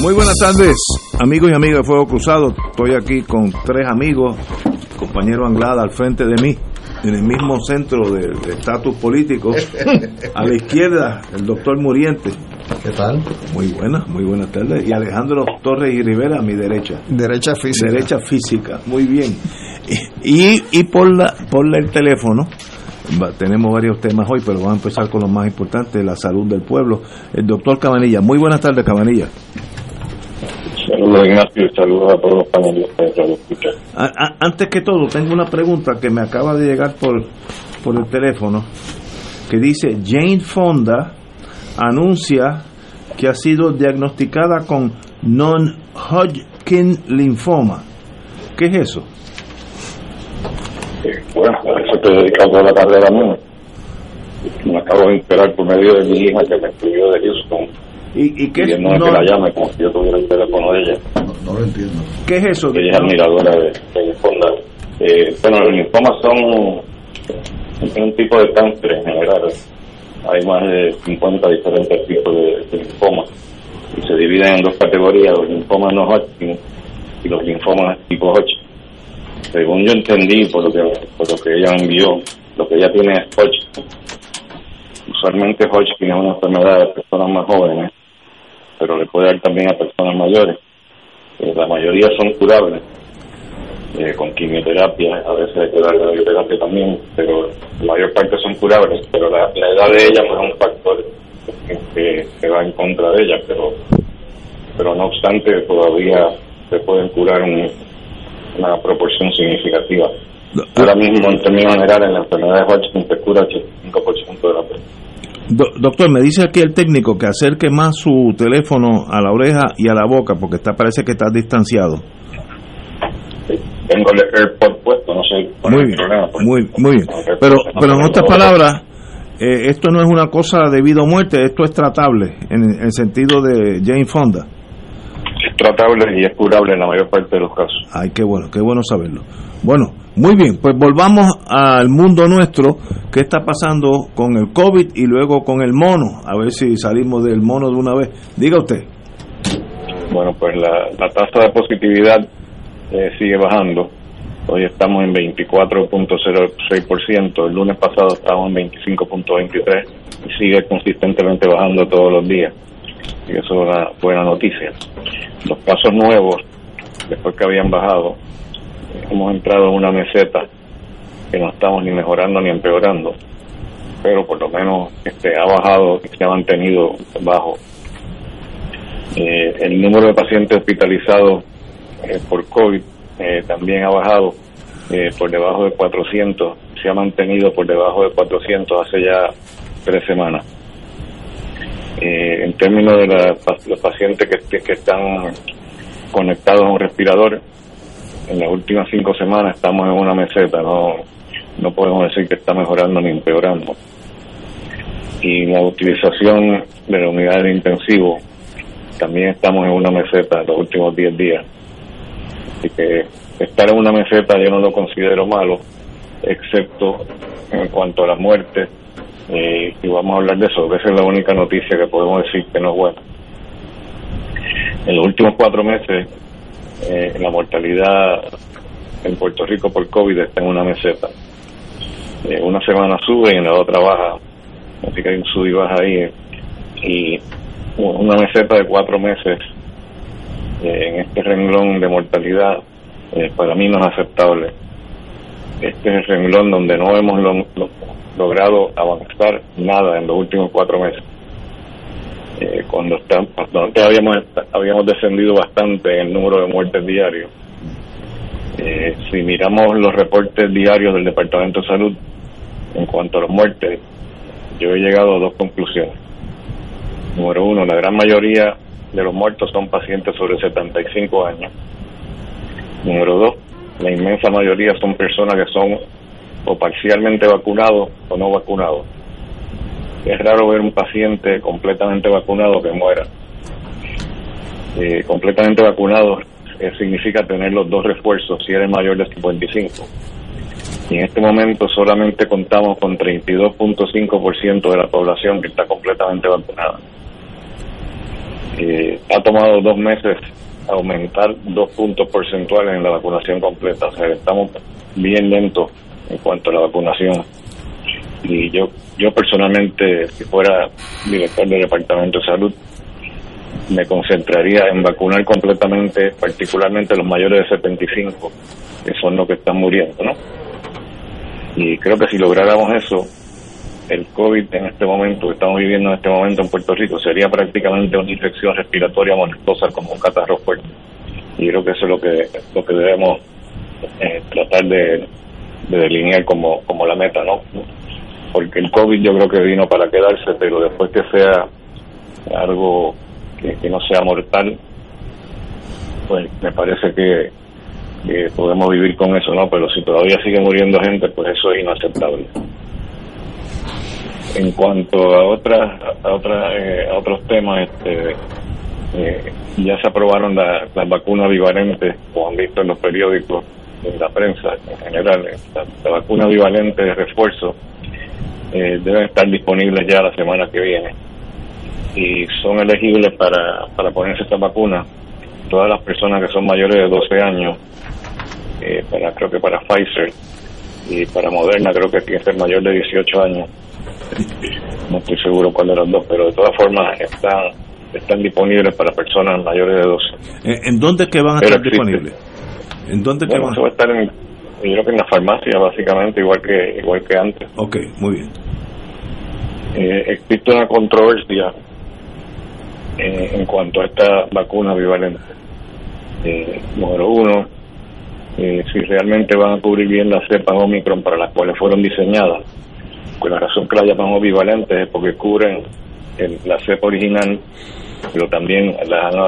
Muy buenas tardes, amigos y amigas de Fuego Cruzado. Estoy aquí con tres amigos, compañero Anglada al frente de mí, en el mismo centro de estatus político. A la izquierda, el doctor Muriente. ¿Qué tal? Muy buenas, muy buenas tardes. Y Alejandro Torres y Rivera a mi derecha. Derecha física. Derecha física, muy bien. Y, y por, la, por el teléfono, tenemos varios temas hoy, pero vamos a empezar con lo más importante, la salud del pueblo. El doctor Cabanilla. Muy buenas tardes, Cabanilla. Saludos Ignacio y saludos a todos los panelistas de Antes que todo, tengo una pregunta que me acaba de llegar por, por el teléfono, que dice, Jane Fonda anuncia que ha sido diagnosticada con non-Hodgkin linfoma. ¿Qué es eso? bueno, a eso te he dedicado toda la carrera mía. Me acabo de enterar por medio de mi hija que me escribió de Houston ¿Y, y qué es? No, que la llame como si yo tuviera el teléfono de ella. No, lo entiendo. ¿Qué es eso? Ella es admiradora de, de Fonda. Eh, bueno, los linfomas son un tipo de cáncer en general. Hay más de 50 diferentes tipos de, de linfomas. Y se dividen en dos categorías, los linfomas no Hodgkin y los linfomas tipo Hodgkin. Según yo entendí, por lo que, por lo que ella envió, lo que ella tiene es Hodgkin. Usualmente Hodgkin es una enfermedad de personas más jóvenes pero le puede dar también a personas mayores. Eh, la mayoría son curables eh, con quimioterapia, a veces hay que darle radioterapia también, pero la mayor parte son curables, pero la, edad de ella no es un factor que, que, va en contra de ella, pero pero no obstante todavía se pueden curar una proporción significativa. Ahora mismo, en términos generales, en la enfermedad de Hodgkin se cura 85% de la persona doctor, me dice aquí el técnico que acerque más su teléfono a la oreja y a la boca porque está parece que está distanciado. Tengo el AirPod puesto, no sé muy bien, Muy, muy bien. Pero, pero en otras palabras, eh, esto no es una cosa de vida o muerte, esto es tratable en el sentido de Jane Fonda. Es tratable y es curable en la mayor parte de los casos. Ay, qué bueno, qué bueno saberlo. Bueno, muy bien, pues volvamos al mundo nuestro, qué está pasando con el COVID y luego con el mono, a ver si salimos del mono de una vez. Diga usted. Bueno, pues la, tasa de positividad eh, sigue bajando. Hoy estamos en 24.06%, el lunes pasado estábamos en 25.23% y sigue consistentemente bajando todos los días. Y eso es una buena noticia. Los casos nuevos, después que habían bajado, hemos entrado en una meseta que no estamos ni mejorando ni empeorando, pero por lo menos este ha bajado se ha mantenido bajo. Eh, el número de pacientes hospitalizados eh, por COVID eh, también ha bajado por debajo de 400, se ha mantenido por debajo de 400 hace ya tres semanas. en términos de los pacientes que, que están conectados a un respirador, en las últimas cinco semanas estamos en una meseta, no, no podemos decir que está mejorando ni empeorando. Y la utilización de la unidad de intensivo, también estamos en una meseta en los últimos 10 días. Así que estar en una meseta yo no lo considero malo, excepto en cuanto a la muerte, eh, y vamos a hablar de eso, esa es la única noticia que podemos decir que no es buena. En los últimos cuatro meses eh, la mortalidad en Puerto Rico por COVID está en una meseta. Eh, una semana sube y en la otra baja, así que hay un sub y baja ahí. Y una meseta de cuatro meses eh, en este renglón de mortalidad eh, para mí no es aceptable. Este es el renglón donde no hemos logrado avanzar nada en los últimos cuatro meses. Eh, cuando, estamos, antes habíamos, habíamos descendido bastante en el número de muertes diarios. Eh, si miramos los reportes diarios del Departamento de Salud en cuanto a las muertes, yo he llegado a dos conclusiones. Número uno, la gran mayoría de los muertos son pacientes sobre 75 años. Número dos, la inmensa mayoría son personas que son o parcialmente vacunados o no vacunados. Es raro ver un paciente completamente vacunado que muera. Eh, completamente vacunado eh, significa tener los dos refuerzos si eres mayor de 55. Y en este momento solamente contamos con 32.5% de la población que está completamente vacunada. Eh, ha tomado dos meses aumentar dos puntos porcentuales en la vacunación completa. O sea, estamos bien lentos en cuanto a la vacunación. Y yo, yo personalmente, si fuera director del Departamento de Salud, me concentraría en vacunar completamente, particularmente los mayores de 75, que son los que están muriendo, ¿no? Y creo que si lográramos eso, el COVID en este momento, que estamos viviendo en este momento en Puerto Rico, sería prácticamente una infección respiratoria molestosa como un catarro fuerte. Y creo que eso es lo que, lo que debemos eh, tratar de, delinear como, como la meta, ¿no? Porque el COVID yo creo que vino para quedarse, pero después que sea algo que, no sea mortal, pues me parece que, podemos vivir con eso, ¿no? Pero si todavía sigue muriendo gente, pues eso es inaceptable. En cuanto a otras a otras eh, a otros temas, este eh, ya se aprobaron las vacunas bivalentes, como han visto en los periódicos, en la prensa en general, la, vacuna bivalente de refuerzo eh, deben estar disponibles ya la semana que viene y son elegibles para, para ponerse esta vacuna todas las personas que son mayores de 12 años, para creo que para Pfizer y para Moderna creo que tiene que ser mayor de 18 años no estoy seguro cuál de los dos, pero de todas formas están están disponibles para personas mayores de 12. ¿En dónde que van a estar disponibles? ¿En dónde que van? a estar en, yo creo que en la farmacia básicamente igual que igual que antes. Ok, muy bien. Eh, existe una controversia eh, en cuanto a esta vacuna bivalente. Eh, número uno, si realmente van a cubrir bien las cepas Omicron para las cuales fueron diseñadas pues la razón que la llamamos bivalentes es porque cubren la cepa original, pero también la han,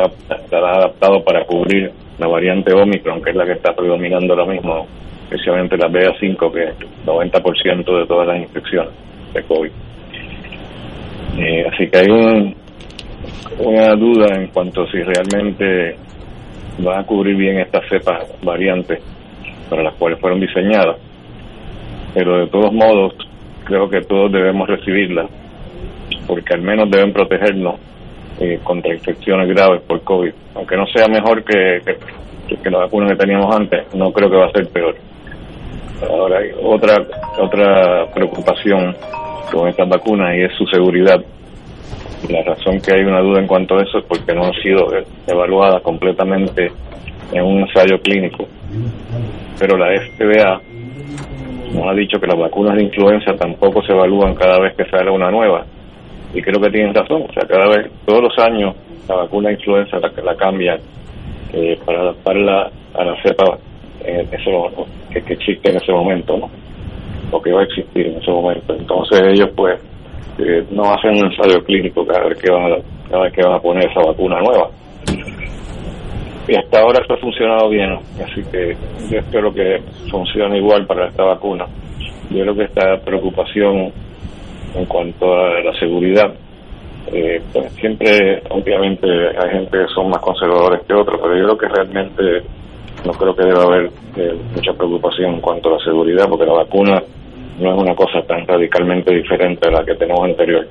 adaptado para cubrir la variante Omicron, que es la que está predominando ahora mismo, especialmente la BA5, que es el 90% de todas las infecciones de COVID. Eh, así que hay una duda en cuanto a si realmente va a cubrir bien estas cepas variantes para las cuales fueron diseñadas. Pero de todos modos, creo que todos debemos recibirla, porque al menos deben protegernos eh, contra infecciones graves por COVID. Aunque no sea mejor que, que, la vacuna que teníamos antes, no creo que va a ser peor. Ahora hay otra, otra preocupación con estas vacunas y es su seguridad. La razón que hay una duda en cuanto a eso es porque no han sido evaluadas completamente en un ensayo clínico. Pero la FDA nos ha dicho que las vacunas de influenza tampoco se evalúan cada vez que sale una nueva. Y creo que tienen razón. O sea, cada vez, todos los años, la vacuna de influenza la, la cambian eh, para adaptarla a la cepa en que, que, existe en ese momento, ¿no? O que va a existir en ese momento. Entonces ellos, pues, eh, no hacen un ensayo clínico cada vez que van a, cada vez que van a poner esa vacuna nueva y hasta ahora esto ha funcionado bien, así que yo espero que funcione igual para esta vacuna. Yo creo que esta preocupación en cuanto a la seguridad, eh, pues siempre, obviamente, hay gente que son más conservadores que otros, pero yo creo que realmente no creo que deba haber eh, mucha preocupación en cuanto a la seguridad, porque la vacuna no es una cosa tan radicalmente diferente a la que tenemos anterior.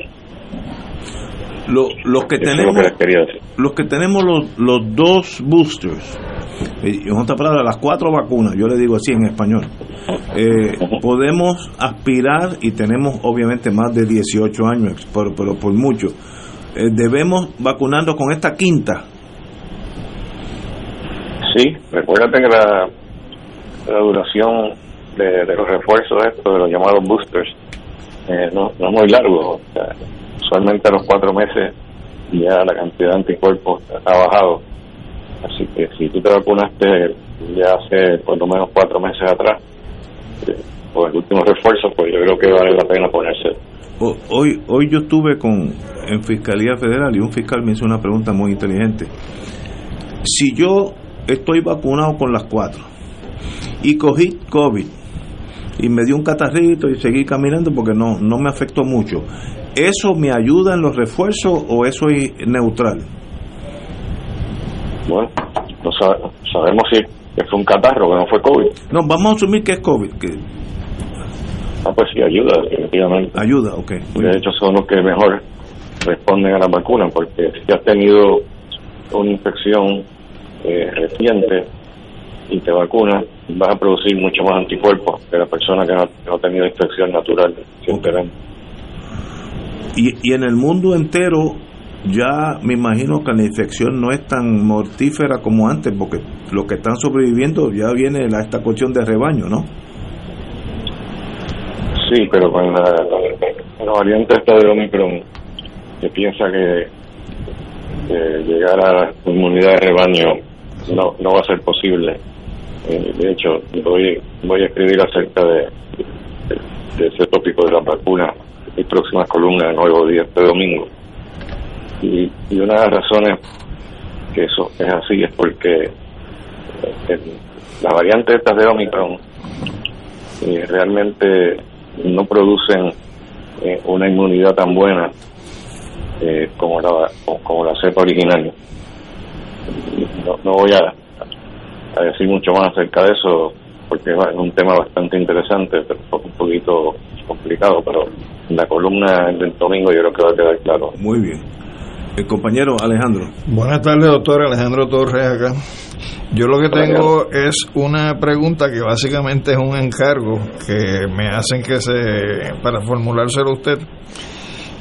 Lo, los que tenemos los que tenemos los, los dos boosters eh, en otra palabra las cuatro vacunas yo le digo así en español eh, podemos aspirar y tenemos obviamente más de 18 años pero, por mucho eh, debemos vacunarnos con esta quinta Sí, recuérdate que la, duración de, los refuerzos estos, de los llamados boosters, eh, no, no es muy largo. usualmente a los cuatro meses ya la cantidad de anticuerpos ha bajado. Así que si tú te vacunaste ya hace por lo menos cuatro meses atrás, eh, por el último refuerzo, pues yo creo que vale la pena ponerse. Hoy, hoy yo estuve con en Fiscalía Federal y un fiscal me hizo una pregunta muy inteligente. Si yo estoy vacunado con las cuatro y cogí COVID y me dio un catarrito y seguí caminando porque no, no me afectó mucho, ¿eso me ayuda en los refuerzos o eso es neutral? Bueno, no sabemos si es un catarro, que no fue COVID. No, vamos a asumir que es COVID. Que... Ah, pues sí, ayuda, definitivamente. Ayuda, ok. De hecho, son los que mejor responden a la vacuna, porque si has tenido una infección eh, reciente y te vacunas, vas a producir mucho más anticuerpos que la persona que no, ha tenido infección natural. Y, y en el mundo entero ya me imagino que la infección no es tan mortífera como antes, porque los que están sobreviviendo ya viene esta cuestión de rebaño, ¿no? Sí, pero con la, la, variante esta de Omicron, se piensa que, llegar a la inmunidad de rebaño no, no va a ser posible. Eh, de hecho, voy, voy a escribir acerca de, ese tópico de la vacuna en mi próxima columna de Nuevo Día este domingo y, una de las razones que eso es así es porque eh, las variantes estas de Omicron eh, realmente no producen eh, una inmunidad tan buena como la como la cepa original. No, no voy a, a, decir mucho más acerca de eso porque es un tema bastante interesante, pero un poquito complicado, pero en la columna del domingo yo creo que va a quedar claro. Muy bien. El compañero Alejandro. Buenas tardes, doctor Alejandro Torres acá. Yo lo que tengo es una pregunta que básicamente es un encargo que me hacen que se para formulárselo a usted.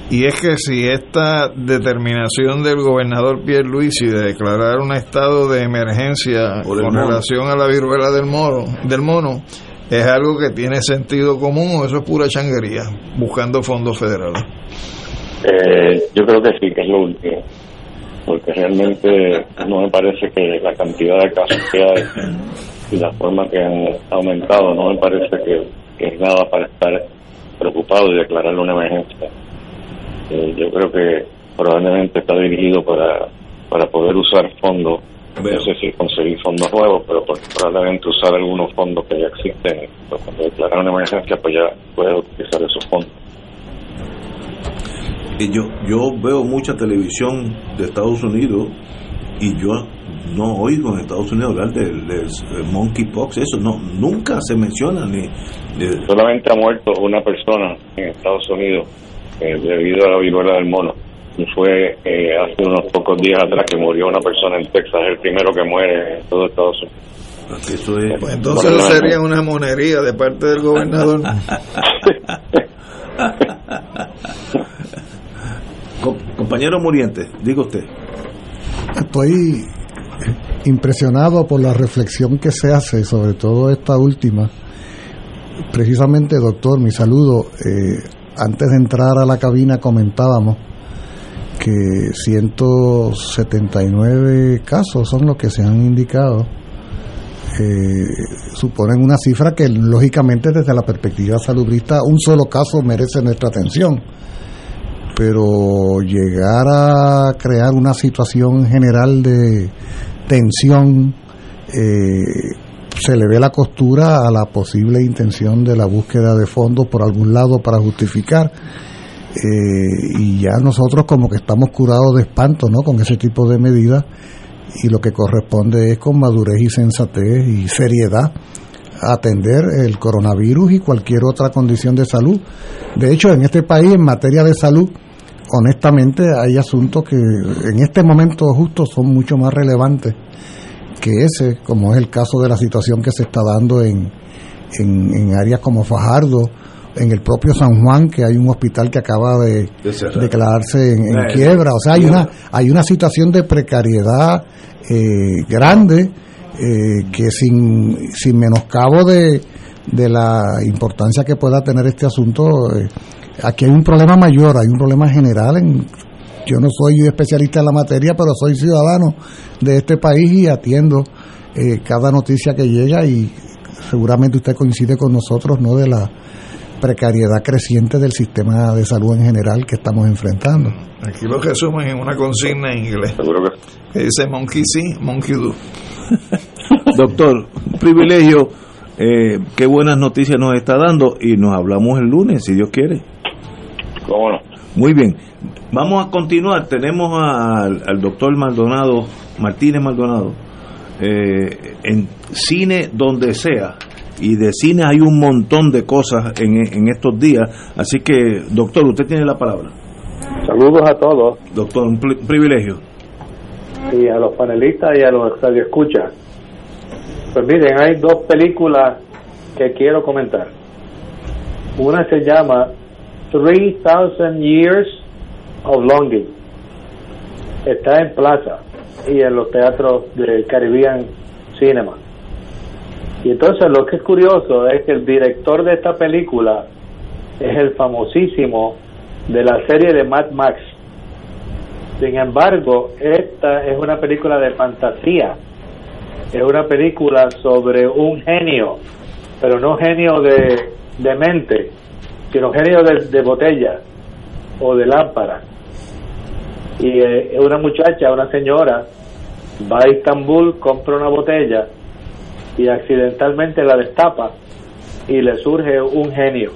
Y es que si esta determinación del gobernador Pierre Luisi de declarar un estado de emergencia con relación a la viruela del mono, del mono es algo que tiene sentido común o eso es pura changuería, buscando fondos federales. Eh, yo creo que sí, que es lo último, porque realmente no me parece que la cantidad de casos que hay y la forma que han aumentado, no me parece que, es nada para estar preocupado y declararle una emergencia. Eh, yo creo que probablemente está dirigido para, para poder usar fondos, no sé si conseguir fondos nuevos, pero probablemente usar algunos fondos que ya existen. Pues cuando declarar una emergencia, pues ya puede utilizar esos fondos. Yo, yo veo mucha televisión de Estados Unidos y yo no oigo en Estados Unidos hablar del de, monkeypox, eso no nunca se menciona ni solamente ha muerto una persona en Estados Unidos eh, debido a la viruela del mono y fue eh, hace unos pocos días atrás que murió una persona en Texas, el primero que muere en todo Estados Unidos. Pues entonces sería una monería de parte del gobernador. Compañero Muriente, diga usted. Estoy impresionado por la reflexión que se hace, sobre todo esta última. Precisamente, doctor, mi saludo. Eh, antes de entrar a la cabina comentábamos que 179 casos son los que se han indicado. Eh, suponen una cifra que lógicamente desde la perspectiva salubrista un solo caso merece nuestra atención pero llegar a crear una situación general de tensión eh, se le ve la costura a la posible intención de la búsqueda de fondos por algún lado para justificar eh, y ya nosotros como que estamos curados de espanto ¿no? con ese tipo de medidas y lo que corresponde es con madurez y sensatez y seriedad atender el coronavirus y cualquier otra condición de salud. De hecho, en este país, en materia de salud, honestamente hay asuntos que en este momento justo son mucho más relevantes que ese, como es el caso de la situación que se está dando en, en, áreas como Fajardo, en el propio San Juan, que hay un hospital que acaba de, declararse en, quiebra. O sea, hay una, hay una situación de precariedad eh, grande eh, que sin, sin menoscabo de, de la importancia que pueda tener este asunto, eh, aquí hay un problema mayor, hay un problema general. En, yo no soy especialista en la materia, pero soy ciudadano de este país y atiendo eh, cada noticia que llega y seguramente usted coincide con nosotros, ¿no? De la precariedad creciente del sistema de salud en general que estamos enfrentando. Aquí lo resumen en una consigna en inglés que dice monkey sí, monkey do. Doctor, un privilegio. Eh, qué buenas noticias nos está dando y nos hablamos el lunes, si Dios quiere. ¿Cómo no? Muy bien. Vamos a continuar. Tenemos al, al doctor Maldonado, Martínez Maldonado, eh, en cine donde sea. Y de cine hay un montón de cosas en, en estos días. Así que, doctor, usted tiene la palabra. Saludos a todos Doctor, un pri- privilegio. y a los panelistas y a los radioescuchas. Pues miren, hay dos películas que quiero comentar. Una se llama 3000 Years of Longing. Está en Plaza y en los teatros del Caribbean Cinema. Y entonces lo que es curioso es que el director de esta película es el famosísimo de la serie de Mad Max. Sin embargo, esta es una película de fantasía. Es una película sobre un genio, pero no genio de, de mente, sino genio de, de botella o de lámpara. Y eh, una muchacha, una señora, va a Estambul, compra una botella y accidentalmente la destapa y le surge un genio.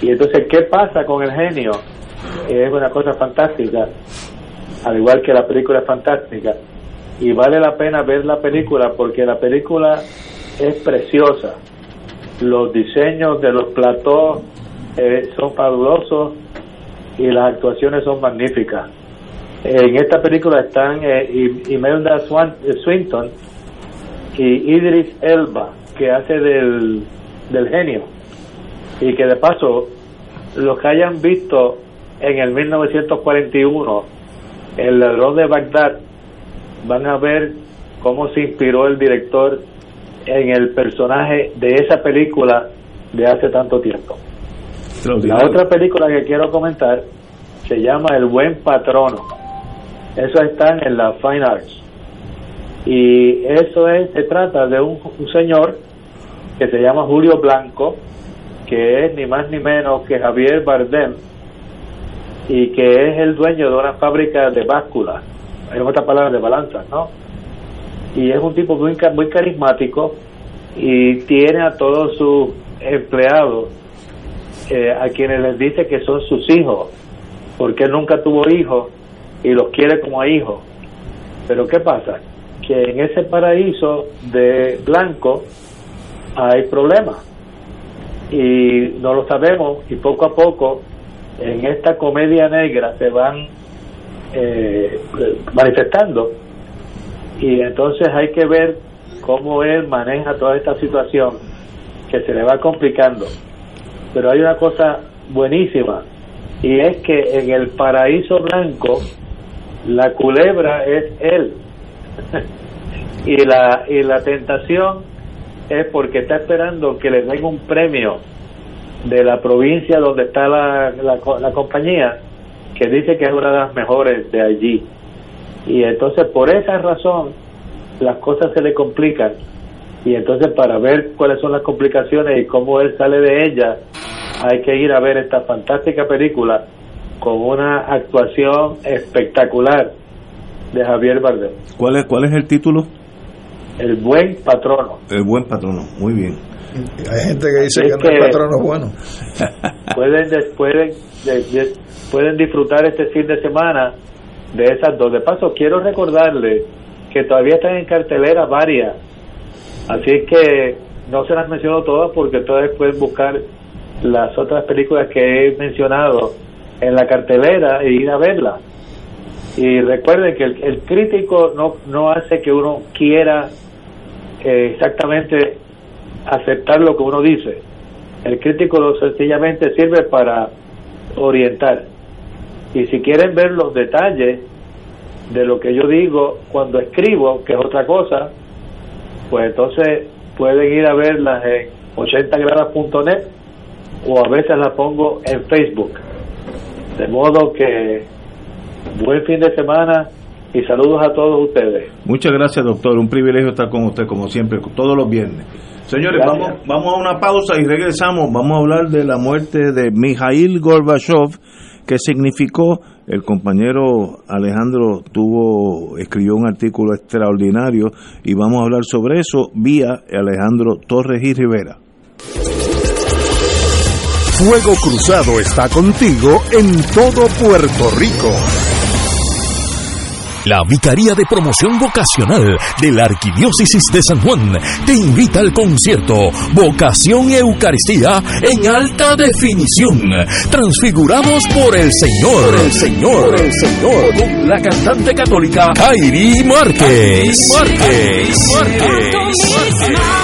Y entonces, ¿qué pasa con el genio? Es una cosa fantástica, al igual que la película es fantástica. Y vale la pena ver la película porque la película es preciosa. Los diseños de los platós eh, son fabulosos y las actuaciones son magníficas. En esta película están eh, Imelda Swan- eh, Swinton y Idris Elba, que hace del, del genio. Y que de paso, los que hayan visto en el 1941 El ladrón de Bagdad, van a ver cómo se inspiró el director en el personaje de esa película de hace tanto tiempo. La otra película que quiero comentar se llama El Buen Patrono. Eso está en la Fine Arts. Y eso es, se trata de un, un señor que se llama Julio Blanco, que es ni más ni menos que Javier Bardem, y que es el dueño de una fábrica de básculas, en otras palabras, de balanzas, ¿no? Y es un tipo muy, muy carismático y tiene a todos sus empleados eh, a quienes les dice que son sus hijos, porque nunca tuvo hijos y los quiere como hijos. Pero ¿qué pasa? Que en ese paraíso de blanco hay problemas y no lo sabemos y poco a poco en esta comedia negra se van eh, manifestando y entonces hay que ver cómo él maneja toda esta situación que se le va complicando pero hay una cosa buenísima y es que en el paraíso blanco la culebra es él. Y la y la tentación es porque está esperando que le den un premio de la provincia donde está la, la, la compañía que dice que es una de las mejores de allí. Y entonces por esa razón las cosas se le complican y entonces para ver cuáles son las complicaciones y cómo él sale de ellas hay que ir a ver esta fantástica película con una actuación espectacular de Javier Bardem ¿Cuál es, ¿Cuál es el título? el buen patrono El buen patrono. Muy bien. Hay gente que dice Es que no que- es patrono bueno. pueden pueden de- de- pueden disfrutar este fin de semana de esas dos de paso quiero recordarles que todavía están en cartelera varias así que no se las menciono todas porque todavía pueden buscar las otras películas que he mencionado en la cartelera e ir a verlas y recuerden que el, el crítico no no hace que uno quiera eh, exactamente aceptar lo que uno dice el crítico lo sencillamente sirve para orientar. Y si quieren ver los detalles de lo que yo digo cuando escribo, que es otra cosa, pues entonces pueden ir a verlas en 80gradas.net o a veces las pongo en Facebook. De modo que buen fin de semana y saludos a todos ustedes. Muchas gracias, doctor. Un privilegio estar con usted, como siempre, todos los viernes. Señores, vamos, vamos a una pausa y regresamos. Vamos a hablar de la muerte de Mikhail Gorbachev, que significó el compañero Alejandro tuvo escribió un artículo extraordinario y vamos a hablar sobre eso vía Alejandro Torres y Rivera. Fuego Cruzado está contigo en todo Puerto Rico. La Vicaría de Promoción Vocacional de la Arquidiócesis de San Juan te invita al concierto Vocación Eucaristía en alta definición. Transfigurados por el Señor, el Señor, el Señor, con la cantante católica Kairi Márquez. Márquez. Márquez.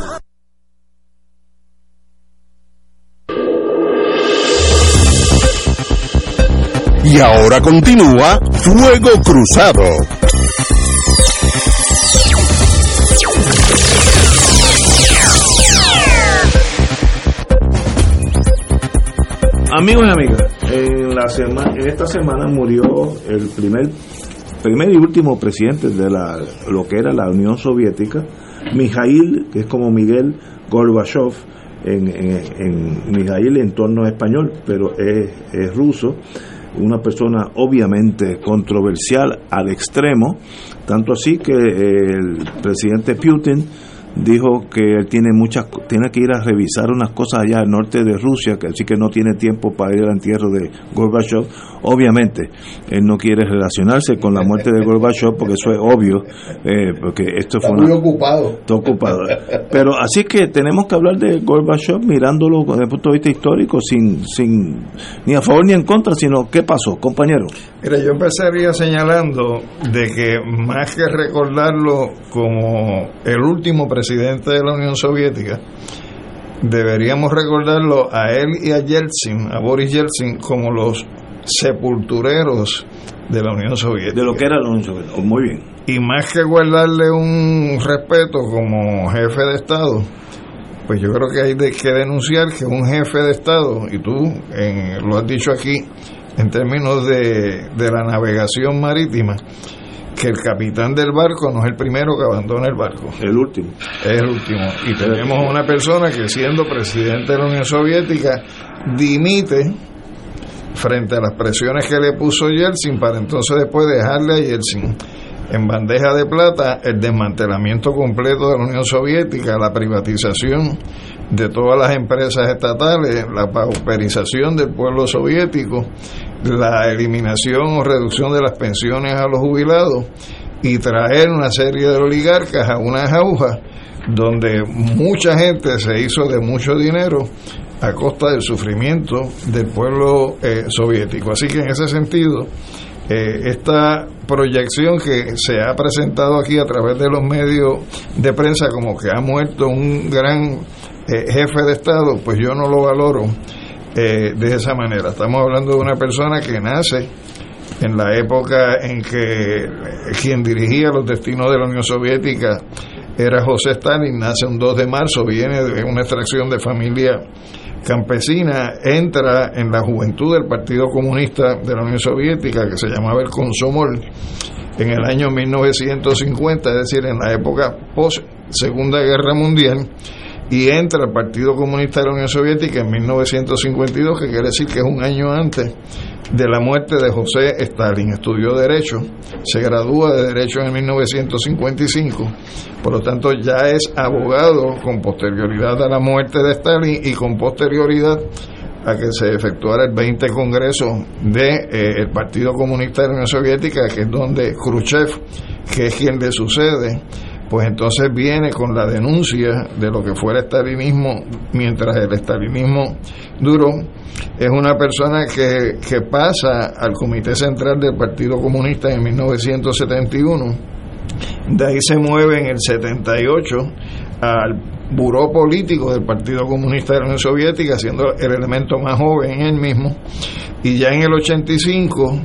Y ahora continúa Fuego Cruzado. Amigos y amigas, en, esta semana murió el primer, primer y último presidente de la, lo que era la Unión Soviética, Mijail, que es como Miguel Gorbachev, en, en, en Mijail en torno español, pero es ruso una persona obviamente controversial al extremo, tanto así que el presidente Putin dijo que él tiene muchas tiene que ir a revisar unas cosas allá al norte de Rusia, que así que no tiene tiempo para ir al entierro de Gorbachev. Obviamente, él no quiere relacionarse con la muerte de Gorbachev porque eso es obvio, eh, porque esto está fue muy ocupado. Está ocupado. Pero así que tenemos que hablar de Gorbachev mirándolo desde el punto de vista histórico, sin, sin ni a favor ni en contra, sino qué pasó, compañero. Mira, yo empezaría señalando de que más que recordarlo como el último presidente de la Unión Soviética, deberíamos recordarlo a él y a Yeltsin, a Boris Yeltsin, como los sepultureros de la Unión Soviética. De lo que era la Unión Soviética. Oh, muy bien. Y más que guardarle un respeto como jefe de Estado, pues yo creo que hay de, que denunciar que un jefe de Estado, y tú en, lo has dicho aquí, en términos de, de la navegación marítima, que el capitán del barco no es el primero que abandona el barco. El último. Es el último. Y tenemos una persona que siendo presidente de la Unión Soviética dimite frente a las presiones que le puso Yeltsin para entonces después dejarle a Yeltsin en bandeja de plata el desmantelamiento completo de la Unión Soviética, la privatización de todas las empresas estatales, la pauperización del pueblo soviético, la eliminación o reducción de las pensiones a los jubilados y traer una serie de oligarcas a una jauja donde mucha gente se hizo de mucho dinero a costa del sufrimiento del pueblo eh, soviético. Así que en ese sentido, eh, esta proyección que se ha presentado aquí a través de los medios de prensa como que ha muerto un gran eh, jefe de Estado, pues yo no lo valoro de esa manera. Estamos hablando de una persona que nace en la época en que quien dirigía los destinos de la Unión Soviética era José Stalin, nace un 2 de marzo, viene de una extracción de familia campesina, entra en la juventud del Partido Comunista de la Unión Soviética, que se llamaba el Consomol, en el año 1950, es decir, en la época post Segunda Guerra Mundial, y entra al Partido Comunista de la Unión Soviética en 1952, que quiere decir que es un año antes de la muerte de José Stalin. Estudió Derecho, se gradúa de Derecho en 1955, por lo tanto ya es abogado con posterioridad a la muerte de Stalin y con posterioridad a que se efectuara el 20 Congreso del de, eh, Partido Comunista de la Unión Soviética, que es donde Khrushchev, que es quien le sucede, pues entonces viene con la denuncia de lo que fuera estalinismo mientras el estalinismo duró. Es una persona que, que pasa al Comité Central del Partido Comunista en 1971. De ahí se mueve en el 78 al buró político del Partido Comunista de la Unión Soviética, siendo el elemento más joven él mismo. Y ya en el 85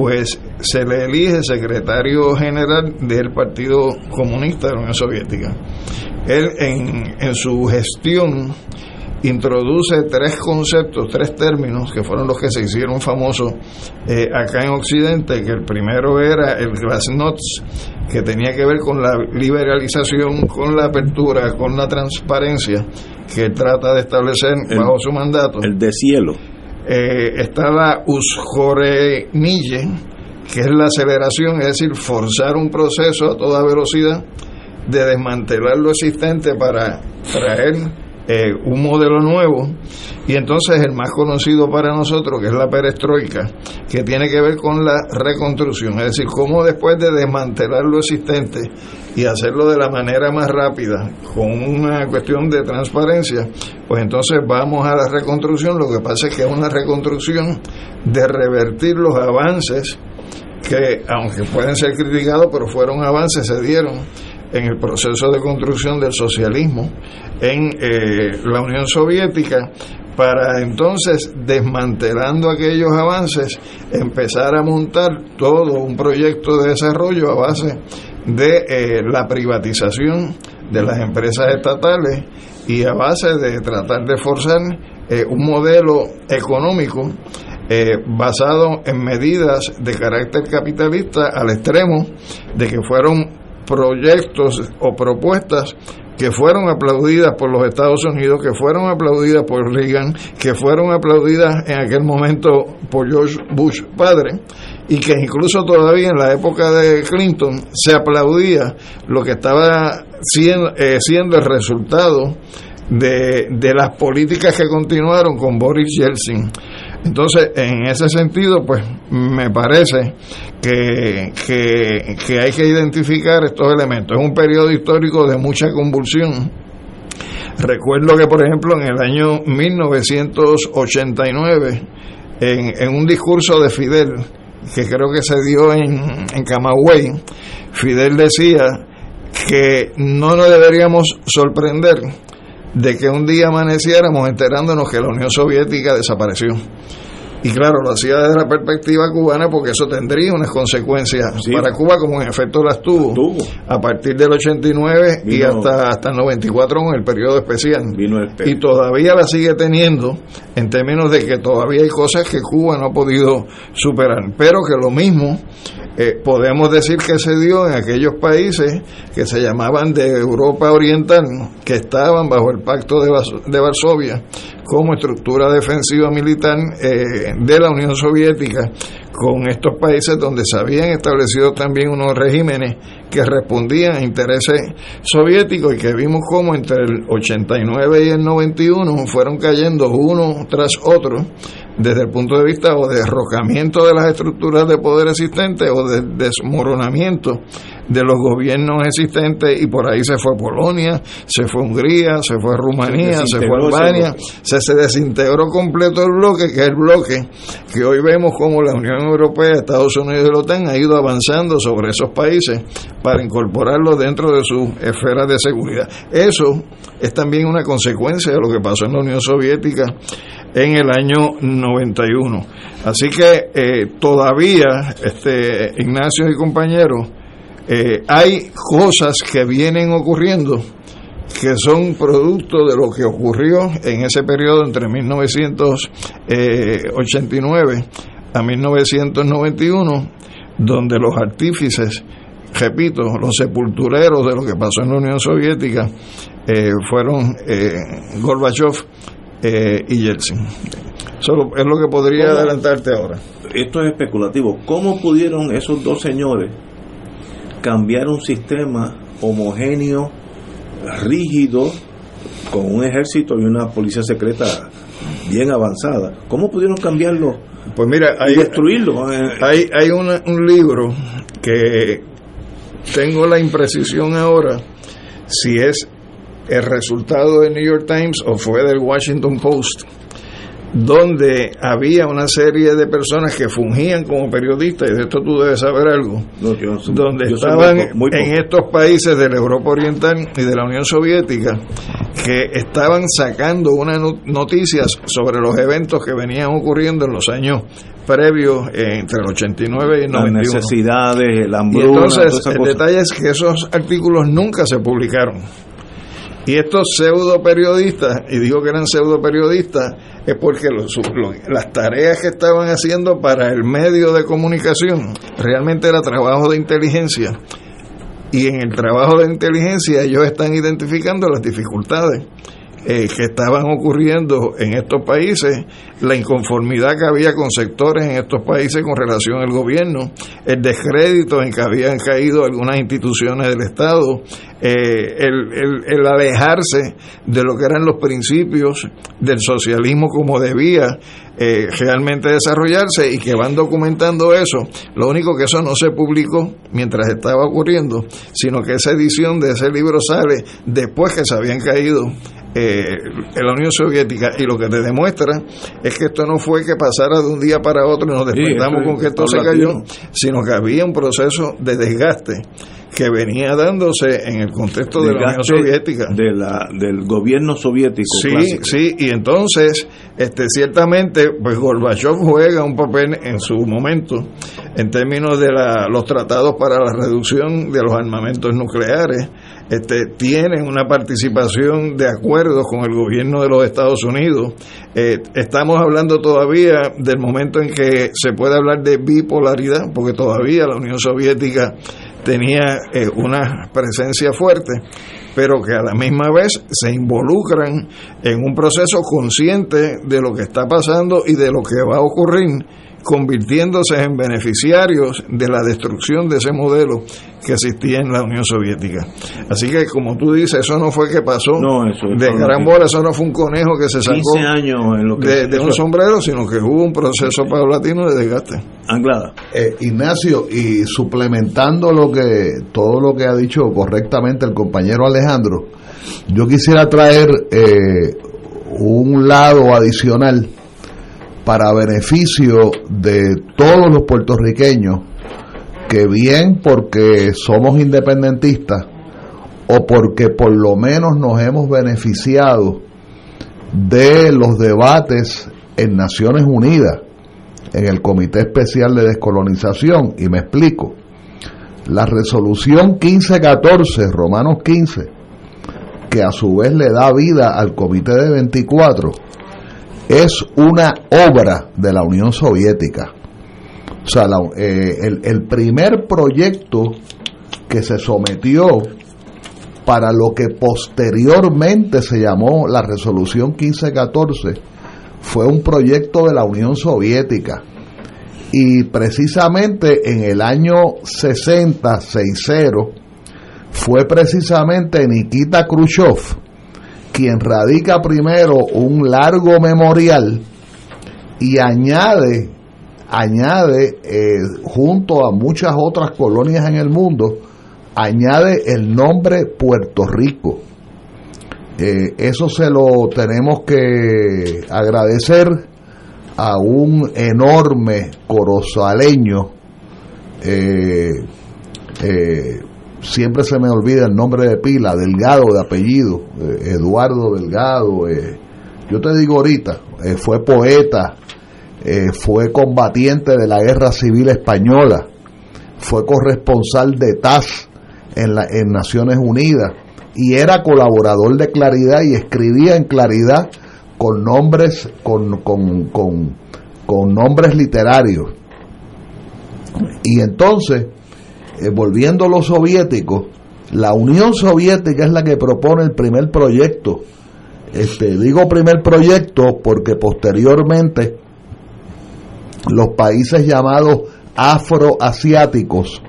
pues se le elige secretario general del Partido Comunista de la Unión Soviética. Él en, en su gestión introduce tres conceptos, tres términos que fueron los que se hicieron famosos eh, acá en Occidente, que el primero era el glasnost, que tenía que ver con la liberalización, con la apertura, con la transparencia que trata de establecer bajo su mandato. El de cielo eh, está la usjorenille, que es la aceleración, es decir, forzar un proceso a toda velocidad de desmantelar lo existente para traer eh, un modelo nuevo. Y entonces el más conocido para nosotros que es la perestroika que tiene que ver con la reconstrucción es decir cómo después de desmantelar lo existente y hacerlo de la manera más rápida con una cuestión de transparencia pues entonces vamos a la reconstrucción. Lo que pasa es que es una reconstrucción de revertir los avances que aunque pueden ser criticados pero fueron avances se dieron en el proceso de construcción del socialismo en eh, la Unión Soviética para entonces, desmantelando aquellos avances, empezar a montar todo un proyecto de desarrollo a base de eh, la privatización de las empresas estatales y a base de tratar de forzar eh, un modelo económico basado en medidas de carácter capitalista al extremo de que fueron proyectos o propuestas que fueron aplaudidas por los Estados Unidos, que fueron aplaudidas por Reagan, que fueron aplaudidas en aquel momento por George Bush padre, y que incluso todavía en la época de Clinton se aplaudía lo que estaba siendo, eh, siendo el resultado de, de las políticas que continuaron con Boris Yeltsin. Entonces, en ese sentido, pues me parece que, que, hay que identificar estos elementos. Es un periodo histórico de mucha convulsión. Recuerdo que, por ejemplo, en el año 1989, en, en un discurso de Fidel, que creo que se dio en, en Camagüey, Fidel decía que no nos deberíamos sorprender de que un día amaneciéramos enterándonos que la Unión Soviética desapareció. Y claro, lo hacía desde la perspectiva cubana porque eso tendría unas consecuencias para Cuba como en efecto las tuvo, a partir del 89 y hasta, hasta el 94 en el periodo especial. y todavía la sigue teniendo en términos de que todavía hay cosas que Cuba no ha podido superar, pero que lo mismo eh, podemos decir que se dio en aquellos países que se llamaban de Europa Oriental, que estaban bajo el Pacto de, Varsovia como estructura defensiva militar eh, de la Unión Soviética, con estos países donde se habían establecido también unos regímenes que respondían a intereses soviéticos y que vimos como entre el 89 y el 91 fueron cayendo uno tras otro desde el punto de vista o de derrocamiento de las estructuras de poder existentes o de desmoronamiento de los gobiernos existentes y por ahí se fue Polonia, se fue Hungría, se fue Rumanía, se, fue Albania, se, se desintegró completo el bloque, que es el bloque que hoy vemos como la Unión Europea, Estados Unidos y la OTAN ha ido avanzando sobre esos países para incorporarlos dentro de su esfera de seguridad. Eso es también una consecuencia de lo que pasó en la Unión Soviética en el año 91. Así que eh, todavía, este, Ignacio y compañeros, eh, hay cosas que vienen ocurriendo que son producto de lo que ocurrió en ese periodo entre 1989 a 1991, donde los artífices, repito, los sepultureros de lo que pasó en la Unión Soviética eh, fueron eh, Gorbachev eh, y Yeltsin. Eso es lo que podría adelantarte ahora. Esto es especulativo. ¿Cómo pudieron esos dos señores cambiar un sistema homogéneo, rígido, con un ejército y una policía secreta bien avanzada? ¿Cómo pudieron cambiarlo? Pues mira, hay, y destruirlo. Hay, hay un libro que tengo la imprecisión ahora si es el resultado del New York Times o fue del Washington Post donde había una serie de personas que fungían como periodistas, y de esto tú debes saber algo, donde estaban en estos países de la Europa Oriental y de la Unión Soviética, que estaban sacando unas noticias sobre los eventos que venían ocurriendo en los años previos eh, entre el 89 y el 91. Las necesidades, el hambruna. Y entonces, el detalle es que esos artículos nunca se publicaron. Y estos pseudo periodistas, y digo que eran pseudo periodistas, es porque las tareas que estaban haciendo para el medio de comunicación realmente era trabajo de inteligencia. Y en el trabajo de inteligencia ellos están identificando las dificultades eh, que estaban ocurriendo en estos países, la inconformidad que había con sectores en estos países con relación al gobierno, el descrédito en que habían caído algunas instituciones del Estado, eh, el, el, alejarse de lo que eran los principios del socialismo como debía eh, realmente desarrollarse y que van documentando eso. Lo único que eso no se publicó mientras estaba ocurriendo, sino que esa edición de ese libro sale después que se habían caído eh, en la Unión Soviética y lo que te demuestra es que esto no fue que pasara de un día para otro y nos despertamos con que esto se cayó, sino que había un proceso de desgaste que venía dándose en el contexto de la Unión Soviética. De la, del gobierno soviético. Sí, sí, y entonces, este, ciertamente, pues Gorbachev juega un papel en su momento en términos de la, los tratados para la reducción de los armamentos nucleares, este, tienen una participación de acuerdos con el gobierno de los Estados Unidos. Eh, estamos hablando todavía del momento en que se puede hablar de bipolaridad, porque todavía la Unión Soviética tenía eh, una presencia fuerte, pero que a la misma vez se involucran en un proceso consciente de lo que está pasando y de lo que va a ocurrir convirtiéndose en beneficiarios de la destrucción de ese modelo que existía en la Unión Soviética. Así que, como tú dices, eso no fue que pasó de gran bola, eso no fue un conejo que se sacó años en lo que de, un sombrero, sino que hubo un proceso paulatino de desgaste. Anglada. Eh, Ignacio, y suplementando lo que todo lo que ha dicho correctamente el compañero Alejandro, yo quisiera traer eh, un lado adicional para beneficio de todos los puertorriqueños que bien porque somos independentistas o porque por lo menos nos hemos beneficiado de los debates en Naciones Unidas, en el Comité Especial de Descolonización, y me explico. La resolución 1514, Romanos 15, que a su vez le da vida al Comité de 24, es una obra de la Unión Soviética. O sea, eh, el, el primer proyecto que se sometió para lo que posteriormente se llamó la resolución 1514 fue un proyecto de la Unión Soviética. Y precisamente en el año 60, 60, fue precisamente Nikita Khrushchev quien radica primero un largo memorial y añade, añade eh, junto a muchas otras colonias en el mundo, añade el nombre Puerto Rico. Eh, eso se lo tenemos que agradecer a un enorme corozaleño, eh, siempre se me olvida el nombre de pila, Delgado de apellido, Eduardo Delgado, yo te digo ahorita, fue poeta, fue combatiente de la guerra civil española, fue corresponsal de TAS en, la, en Naciones Unidas y era colaborador de Claridad y escribía en Claridad con nombres con, con, con, con nombres literarios. Y entonces eh, volviendo a los soviéticos la Unión Soviética es la que propone el primer proyecto este digo primer proyecto porque posteriormente los países llamados afroasiáticos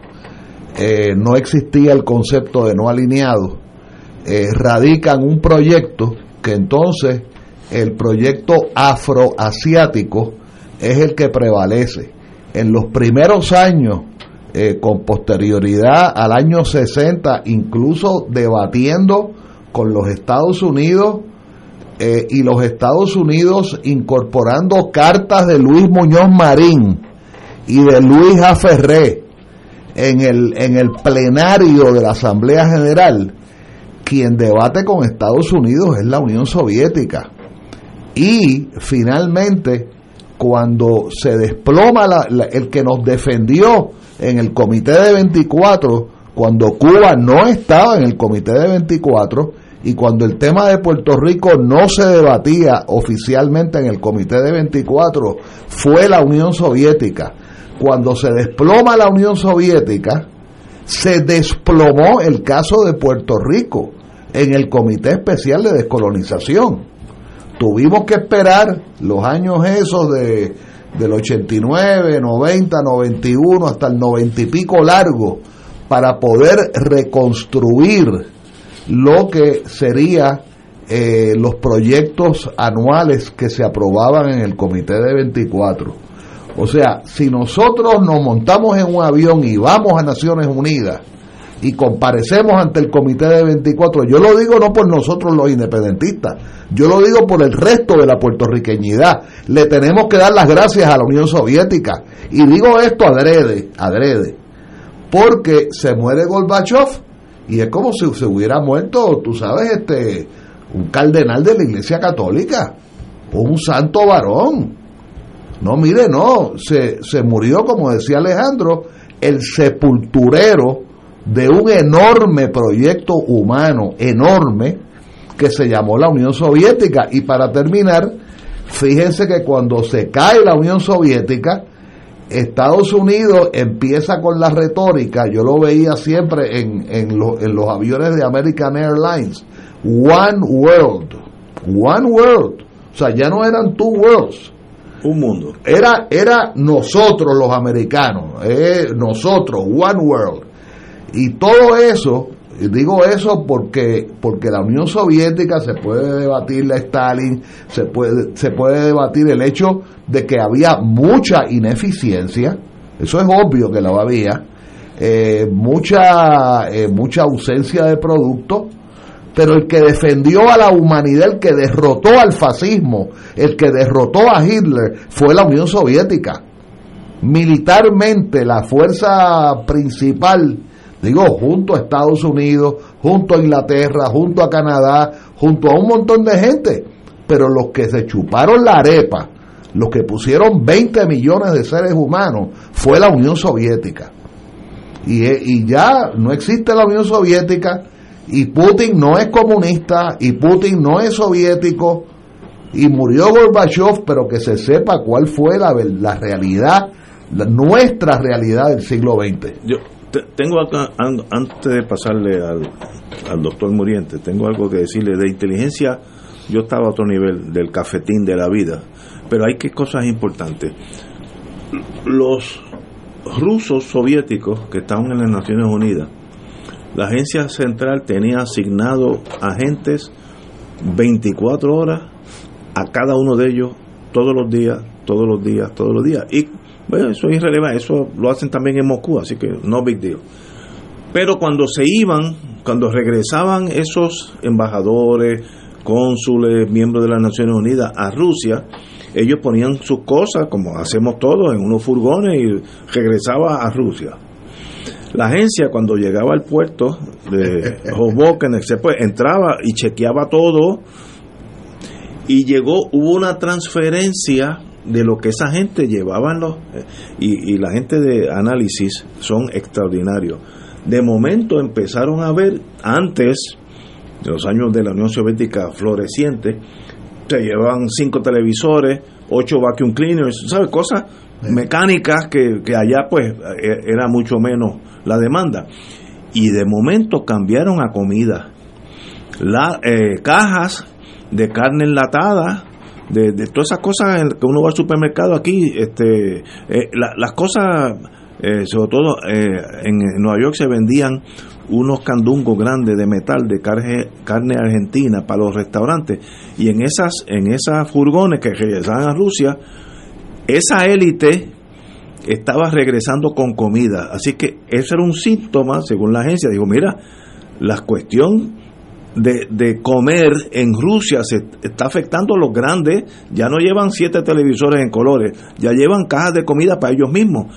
eh, no existía el concepto de no alineado, eh, radican un proyecto que entonces el proyecto afroasiático es el que prevalece. En los primeros años, eh, con posterioridad al año 60, incluso debatiendo con los Estados Unidos y los Estados Unidos incorporando cartas de Luis Muñoz Marín y de Luis A. En el, en el plenario de la Asamblea General, quien debate con Estados Unidos es la Unión Soviética. Y finalmente, cuando se desploma el que nos defendió en el Comité de 24, cuando Cuba no estaba en el Comité de 24 y cuando el tema de Puerto Rico no se debatía oficialmente en el Comité de 24, fue la Unión Soviética cuando se desploma la Unión Soviética, se desplomó el caso de Puerto Rico en el Comité Especial de Descolonización. Tuvimos que esperar los años esos de, del 89, 90, 91 hasta el 90 y pico largo para poder reconstruir lo que sería eh, los proyectos anuales que se aprobaban en el Comité de 24 o sea, si nosotros nos montamos en un avión y vamos a Naciones Unidas y comparecemos ante el Comité de 24, yo lo digo no por nosotros los independentistas, yo lo digo por el resto de la puertorriqueñidad. Le tenemos que dar las gracias a la Unión Soviética. Y digo esto adrede, adrede, porque se muere Gorbachev y es como si se hubiera muerto, tú sabes, este un cardenal de la Iglesia Católica, un santo varón no, mire, no, se, se murió, como decía Alejandro, el sepulturero de un enorme proyecto humano, enorme, que se llamó la Unión Soviética. Y para terminar, fíjense que cuando se cae la Unión Soviética, Estados Unidos empieza con la retórica, yo lo veía siempre en, en, en los aviones de American Airlines, One World, One World, o sea, ya no eran two worlds, un mundo. Era, era nosotros los americanos, eh, nosotros, One World. Y todo eso, digo eso porque, porque la Unión Soviética se puede debatir la Stalin, se puede, se puede debatir el hecho de que había mucha ineficiencia, eso es obvio que lo había, eh, mucha, eh, mucha ausencia de producto pero el que defendió a la humanidad, el que derrotó al fascismo, el que derrotó a Hitler, fue la Unión Soviética. Militarmente, la fuerza principal, digo, junto a Estados Unidos, junto a Inglaterra, junto a Canadá, junto a un montón de gente, pero los que se chuparon la arepa, los que pusieron 20 millones de seres humanos, fue la Unión Soviética. Y, y ya no existe la Unión Soviética, y Putin no es comunista y Putin no es soviético y murió Gorbachev, pero que se sepa cuál fue la, la realidad, nuestra realidad del siglo XX. Yo tengo acá, antes de pasarle al, al doctor Muriente, tengo algo que decirle de inteligencia. Yo estaba a otro nivel del cafetín de la vida, pero hay que cosas importantes. Los rusos soviéticos que estaban en las Naciones Unidas la agencia central tenía asignado agentes 24 horas a cada uno de ellos todos los días, todos los días, todos los días. Y bueno, eso es irrelevante, eso lo hacen también en Moscú, así que no big deal. Pero cuando se iban, cuando regresaban esos embajadores, cónsules, miembros de las Naciones Unidas a Rusia, ellos ponían sus cosas, como hacemos todos, en unos furgones y regresaba a Rusia. La agencia cuando llegaba al puerto de Hoboken, pues, entraba y chequeaba todo y llegó, hubo una transferencia de lo que esa gente llevaba los, y, y la gente de análisis son extraordinarios. De momento empezaron a ver, antes de los años de la Unión Soviética floreciente, se llevaban cinco televisores, ocho vacuum cleaners, ¿sabes? Cosas mecánicas que, que allá pues e, era mucho menos la demanda. Y de momento cambiaron a comida. La, eh, cajas de carne enlatada, de, todas esas cosas que uno va al supermercado aquí, este, eh, las cosas, eh, sobre todo en Nueva York se vendían unos candungos grandes de metal de carne, carne argentina para los restaurantes. Y en esas en esas furgones que regresaban a Rusia esa élite estaba regresando con comida. Así que ese era un síntoma según la agencia. Digo mira la cuestión de, de, comer en Rusia se está afectando a los grandes, ya no llevan siete televisores en colores, ya llevan cajas de comida para ellos mismos.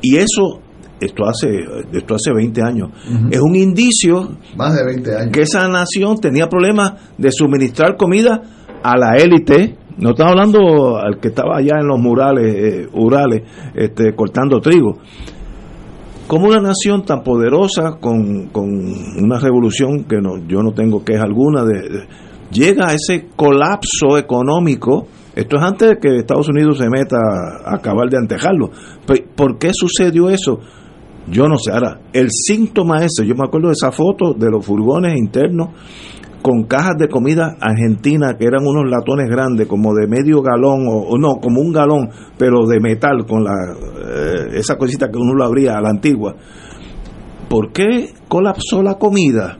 Y eso esto hace esto hace 20 años. Es un indicio más de 20 años. que esa nación tenía problemas de suministrar comida a la élite. No estamos hablando al que estaba allá en los murales, eh, Urales, este, cortando trigo. Como una nación tan poderosa, con, con una revolución que no, yo no tengo queja alguna, llega a ese colapso económico, esto es antes de que Estados Unidos se meta a acabar de antejarlo. ¿Por qué sucedió eso? Yo no sé, ahora, el síntoma ese, yo me acuerdo de esa foto de los furgones internos con cajas de comida argentina que eran unos latones grandes, como de medio galón, o, no, como un galón, pero de metal, con la eh, esa cosita que uno lo abría a la antigua. ¿Por qué colapsó la comida?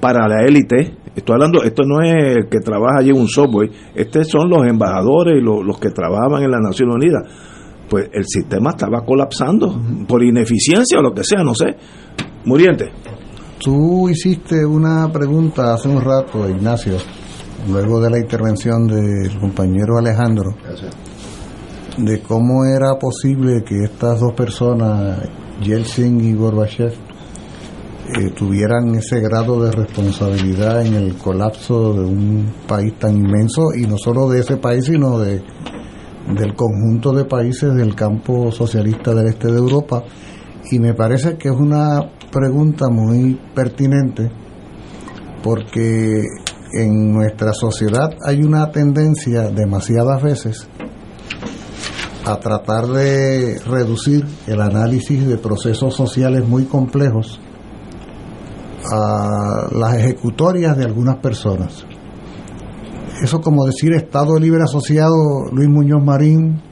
Para la élite, estoy hablando, esto no es el que trabaja allí en un software, estos son los embajadores y los, los que trabajaban en la Naciones Unidas pues el sistema estaba colapsando por ineficiencia o lo que sea, no sé. Muriente. Tú hiciste una pregunta hace un rato, Ignacio, luego de la intervención del compañero Alejandro, de cómo era posible que estas dos personas, Yeltsin y Gorbachev, eh, tuvieran ese grado de responsabilidad en el colapso de un país tan inmenso, y no solo de ese país, sino de del conjunto de países del campo socialista del este de Europa. Y me parece que es una pregunta muy pertinente porque en nuestra sociedad hay una tendencia demasiadas veces a tratar de reducir el análisis de procesos sociales muy complejos a las ejecutorias de algunas personas. Eso como decir Estado Libre Asociado Luis Muñoz Marín,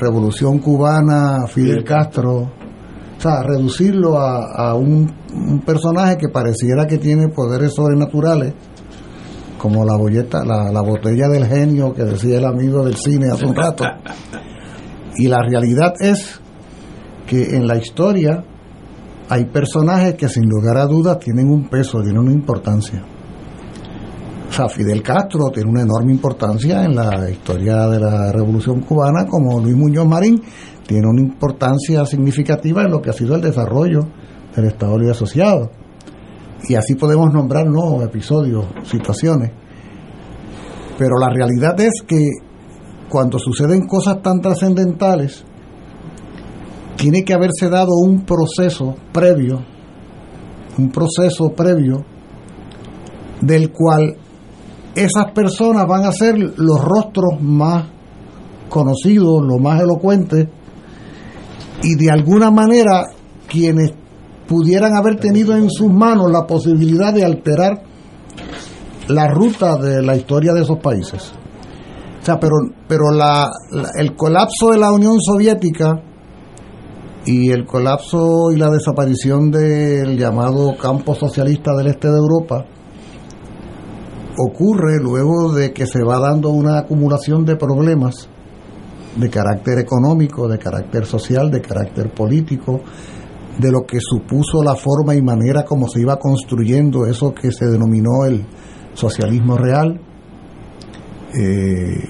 Revolución Cubana, Fidel Castro, sea, reducirlo a, un, personaje que pareciera que tiene poderes sobrenaturales, como la, bolleta, la, la botella del genio que decía el amigo del cine hace un rato. Y la realidad es que en la historia hay personajes que sin lugar a dudas tienen un peso, tienen una importancia. O sea, Fidel Castro tiene una enorme importancia en la historia de la Revolución Cubana, como Luis Muñoz Marín tiene una importancia significativa en lo que ha sido el desarrollo del Estado Libre Asociado. Y así podemos nombrar nuevos episodios, situaciones. Pero la realidad es que cuando suceden cosas tan trascendentales, tiene que haberse dado un proceso previo, un proceso previo del cual esas personas van a ser los rostros más conocidos, los más elocuentes, y de alguna manera quienes pudieran haber tenido en sus manos la posibilidad de alterar la ruta de la historia de esos países. O sea, pero, pero la, el colapso de la Unión Soviética y el colapso y la desaparición del llamado campo socialista del este de Europa ocurre luego de que se va dando una acumulación de problemas de carácter económico, de carácter social, de carácter político, de lo que supuso la forma y manera como se iba construyendo eso que se denominó el socialismo real. Eh,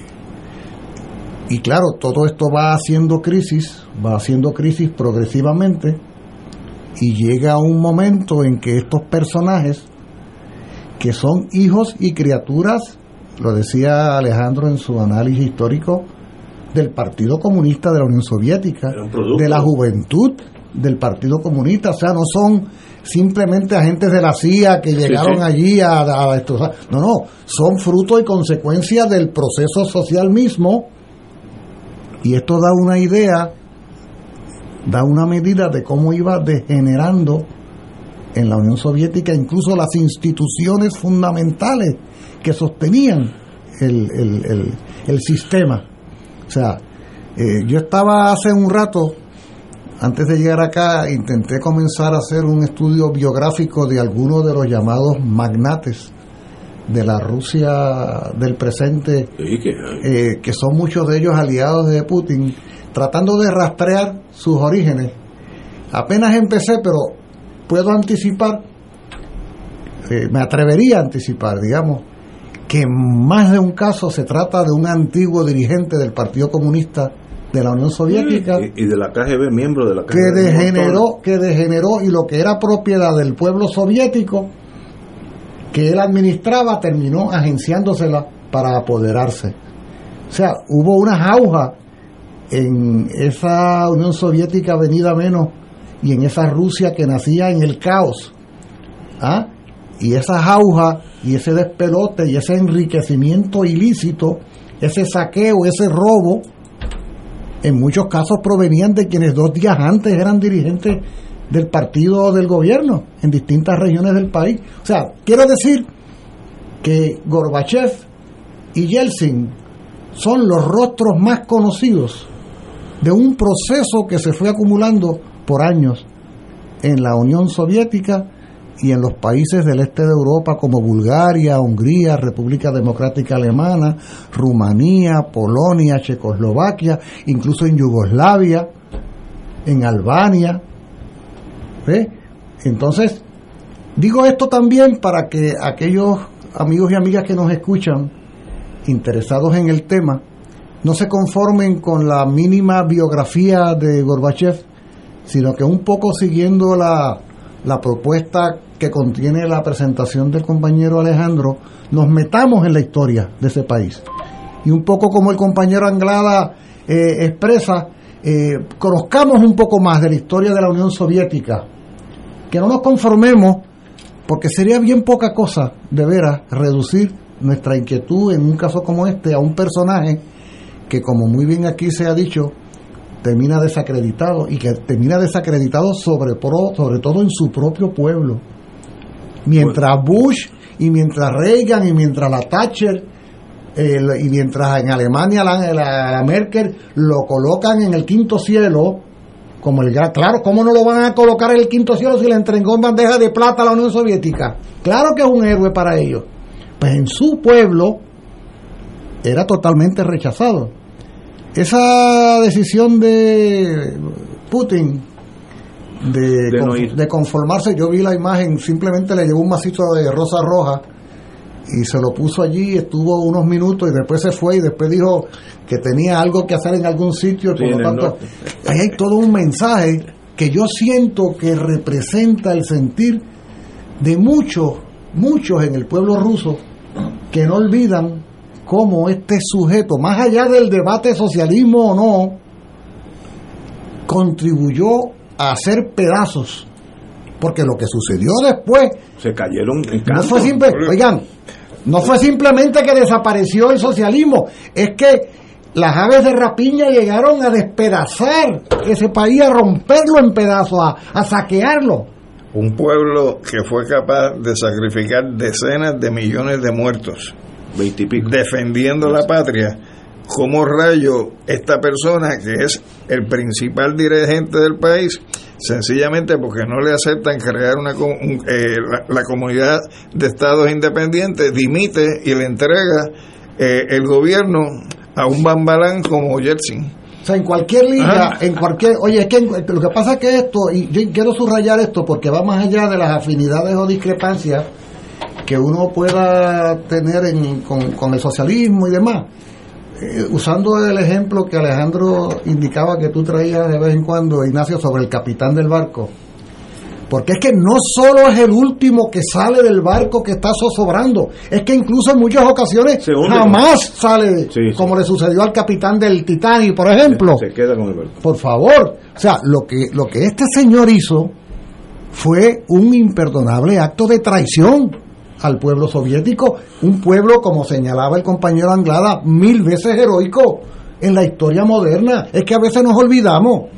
y claro, todo esto va haciendo crisis, va haciendo crisis progresivamente y llega un momento en que estos personajes, que son hijos y criaturas, lo decía Alejandro en su análisis histórico, del Partido Comunista de la Unión Soviética, de la juventud del Partido Comunista, o sea, no son simplemente agentes de la CIA que llegaron allí a, a destrozar, no, no, son fruto y consecuencia del proceso social mismo, y esto da una idea, da una medida de cómo iba degenerando en la Unión Soviética incluso las instituciones fundamentales que sostenían el, el, el, sistema. O sea, eh, yo estaba hace un rato, antes de llegar acá, intenté comenzar a hacer un estudio biográfico de algunos de los llamados magnates de la Rusia del presente, eh, que son muchos de ellos aliados de Putin, tratando de rastrear sus orígenes. Apenas empecé, pero puedo anticipar, eh, me atrevería a anticipar, digamos, que en más de un caso se trata de un antiguo dirigente del Partido Comunista de la Unión Soviética y, de la KGB, miembro de la KGB. Que degeneró, que degeneró y lo que era propiedad del pueblo soviético que él administraba terminó agenciándosela para apoderarse. O sea, hubo una jauja en esa Unión Soviética venida menos y en esa Rusia que nacía en el caos. ¿Ah? Y esa jauja y ese despelote y ese enriquecimiento ilícito, ese saqueo, ese robo, en muchos casos provenían de quienes dos días antes eran dirigentes del partido del gobierno en distintas regiones del país. O sea, quiero decir que Gorbachev y Yeltsin son los rostros más conocidos de un proceso que se fue acumulando por años en la Unión Soviética y en los países del este de Europa como Bulgaria, Hungría, República Democrática Alemana, Rumanía, Polonia, Checoslovaquia, incluso en Yugoslavia, en Albania, entonces, digo esto también para que aquellos amigos y amigas que nos escuchan, interesados en el tema, no se conformen con la mínima biografía de Gorbachev, sino que un poco siguiendo la, la propuesta que contiene la presentación del compañero Alejandro, nos metamos en la historia de ese país. Y un poco como el compañero Anglada eh, expresa, eh, conozcamos un poco más de la historia de la Unión Soviética, que no nos conformemos, porque sería bien poca cosa, de veras, reducir nuestra inquietud en un caso como este a un personaje que, como muy bien aquí se ha dicho, termina desacreditado y que termina desacreditado sobre, sobre todo en su propio pueblo. Mientras Bush y mientras Reagan y mientras la Thatcher y mientras en Alemania la, la Merkel lo colocan en el quinto cielo, como el claro, ¿cómo no lo van a colocar en el quinto cielo si le entregó en bandeja de plata a la Unión Soviética? Claro que es un héroe para ellos. Pues en su pueblo era totalmente rechazado. Esa decisión de Putin de, de, conformarse, yo vi la imagen, simplemente le llevó un masito de rosa roja y se lo puso allí, estuvo unos minutos y después se fue y después dijo que tenía algo que hacer en algún sitio. por lo tanto, ahí hay todo un mensaje que yo siento que representa el sentir de muchos, muchos en el pueblo ruso que no olvidan cómo este sujeto, más allá del debate socialismo o no, contribuyó a hacer pedazos. Porque lo que sucedió después. Se cayeron en No fue simple. Oigan, no fue simplemente que desapareció el socialismo, es que las aves de rapiña llegaron a despedazar ese país, a romperlo en pedazos, a, saquearlo. Un pueblo que fue capaz de sacrificar decenas de millones de muertos, defendiendo la patria. ¿Cómo rayo esta persona, que es el principal dirigente del país, sencillamente porque no le aceptan crear una, eh, la, comunidad de estados independientes, dimite y le entrega eh, el gobierno a un bambalán como Yeltsin. sea, en cualquier liga, en cualquier, oye, es que lo que pasa es que esto, y yo quiero subrayar esto porque va más allá de las afinidades o discrepancias que uno pueda tener con, con el socialismo y demás. Eh, usando el ejemplo que Alejandro indicaba que tú traías de vez en cuando, Ignacio, sobre el capitán del barco. Porque es que no solo es el último que sale del barco que está zozobrando, es que incluso en muchas ocasiones jamás sale, como le sucedió al capitán del Titanic, por ejemplo. Se, queda con el barco. Por favor, o sea, lo que, lo que este señor hizo fue un imperdonable acto de traición al pueblo soviético, un pueblo, como señalaba el compañero Anglada, mil veces heroico en la historia moderna. Es que a veces nos olvidamos,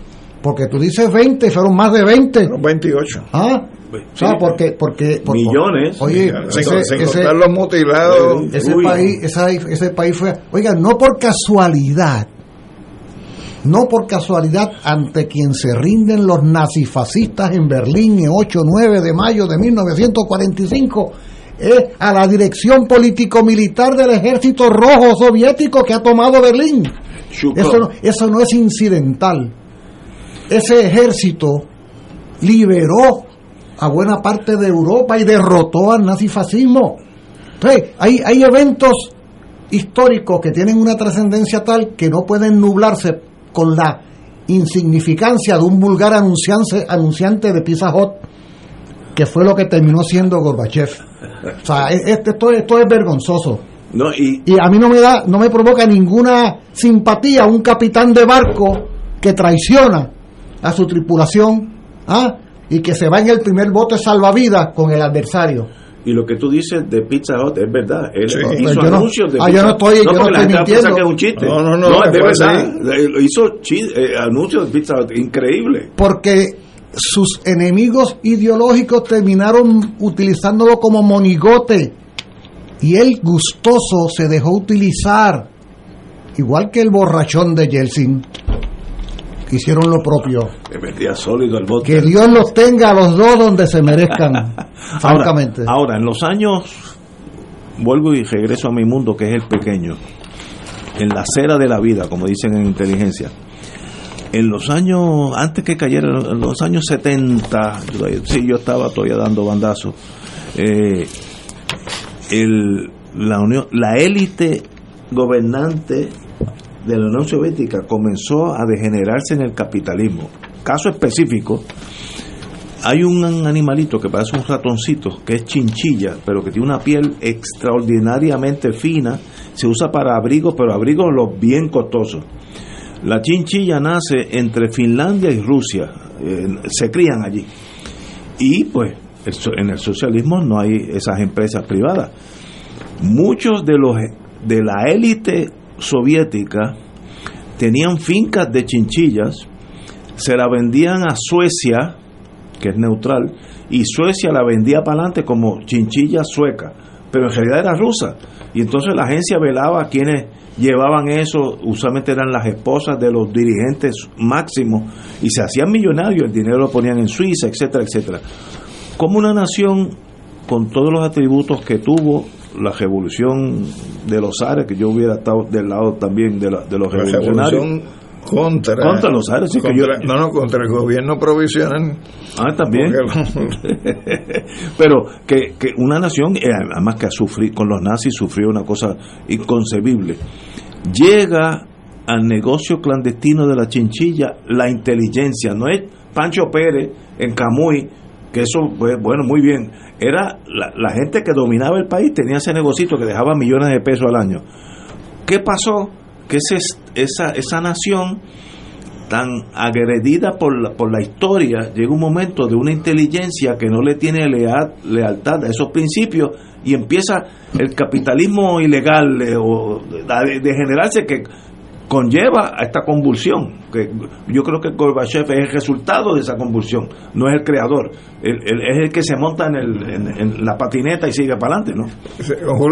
porque tú dices 20, fueron más de 20. 28. Ah, o sea, porque, porque, millones. Oye, ese, los mutilados. Ese país, ese país fue, oiga, no por casualidad, no por casualidad ante quien se rinden los nazifascistas en Berlín el 8-9 de mayo de 1945 es a la dirección político-militar del ejército rojo soviético que ha tomado Berlín. Eso no, eso no es incidental. Ese ejército liberó a buena parte de Europa y derrotó al nazifascismo. Entonces, hay, hay eventos históricos que tienen una trascendencia tal que no pueden nublarse con la insignificancia de un vulgar anunciante, anunciante de Pizza Hut, que fue lo que terminó siendo Gorbachev. O sea, esto, esto es vergonzoso. No, y, y, a mí no me da, no me provoca ninguna simpatía un capitán de barco que traiciona a su tripulación ¿ah? y que se va en el primer bote salvavidas con el adversario. Y lo que tú dices de Pizza Hut es verdad. Él hizo anuncios de ah, yo no estoy, yo no estoy mintiendo. Que es un chiste. No, no, no. no es de verdad. Hizo eh, anuncios de Pizza Hut. Increíble. Porque sus enemigos ideológicos terminaron utilizándolo como monigote. Y él gustoso se dejó utilizar, igual que el borrachón de Yeltsin, hicieron lo propio. Que Dios los tenga a los dos donde se merezcan, francamente. Ahora, en los años, vuelvo y regreso a mi mundo, que es el pequeño, en la acera de la vida, como dicen en inteligencia en los años, antes que cayera, en los años 70, sí, yo estaba todavía dando bandazos, eh, la, unión, la élite gobernante de la Unión Soviética comenzó a degenerarse en el capitalismo. Caso específico, hay un animalito que parece un ratoncito, que es chinchilla, pero que tiene una piel extraordinariamente fina, se usa para abrigos, pero abrigos los bien costosos la chinchilla nace entre Finlandia y Rusia, se crían allí. Y pues en el socialismo no hay esas empresas privadas. Muchos de los de la élite soviética tenían fincas de chinchillas, se la vendían a Suecia, que es neutral, y Suecia la vendía para adelante como chinchilla sueca, pero en realidad era rusa. Y entonces la agencia velaba a quienes llevaban eso, usualmente eran las esposas de los dirigentes máximos y se hacían millonarios, el dinero lo ponían en Suiza, etcétera, etcétera. Como una nación con todos los atributos que tuvo la revolución de los Ares, que yo hubiera estado del lado también de, de los revolucionarios contra, contra los Ares, no, no, contra el gobierno provisional. Ah, también. Pero que, que una nación, eh, además que ha sufrido, con los nazis sufrió una cosa inconcebible, llega al negocio clandestino de la chinchilla la inteligencia, no es Pancho Pérez en Camuy, que eso, bueno, muy bien, era la, gente que dominaba el país, tenía ese negocito que dejaba millones de pesos al año. ¿Qué pasó? que esa, esa nación tan agredida por la, por la historia, llega un momento de una inteligencia que no le tiene lealtad a esos principios y empieza el capitalismo ilegal de, o de, generarse que conlleva a esta convulsión. Que yo creo que Gorbachev es el resultado de esa convulsión, no es el creador. es el que se monta en, el, en, la patineta y sigue para adelante, ¿no?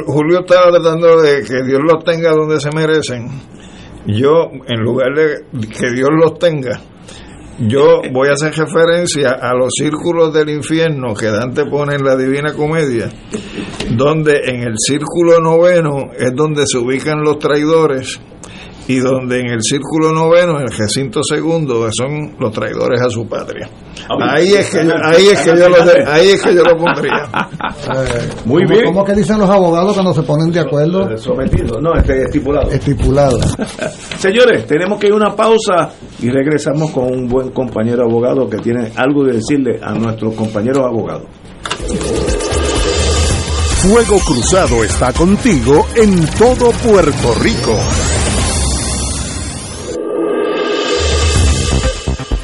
Julio estaba tratando de que Dios los tenga donde se merecen. Yo, en lugar de que Dios los tenga, yo voy a hacer referencia a los círculos del infierno que Dante pone en la Divina Comedia, donde en el círculo noveno es donde se ubican los traidores y donde en el círculo noveno, en el recinto segundo, son los traidores a su patria. Ahí es que yo, ahí es que yo lo, ahí es que yo lo pondría. Muy bien. ¿Cómo que dicen los abogados cuando se ponen de acuerdo? Eh, sometido, no, este estipulado. Estipulado. Señores, tenemos que ir a una pausa y regresamos con un buen compañero abogado que tiene algo de decirle a nuestros compañeros abogados. Fuego Cruzado está contigo en todo Puerto Rico.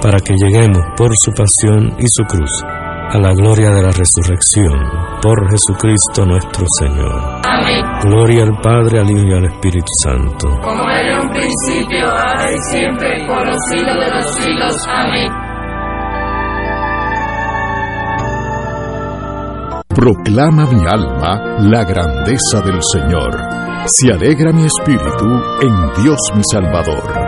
para que lleguemos por su pasión y su cruz a la gloria de la resurrección, por Jesucristo nuestro Señor. Amén. Gloria al Padre, al Hijo y al Espíritu Santo. Como era en un principio, ahora y siempre, por los siglos de los siglos. Amén. Proclama mi alma la grandeza del Señor. Se alegra mi espíritu en Dios mi Salvador.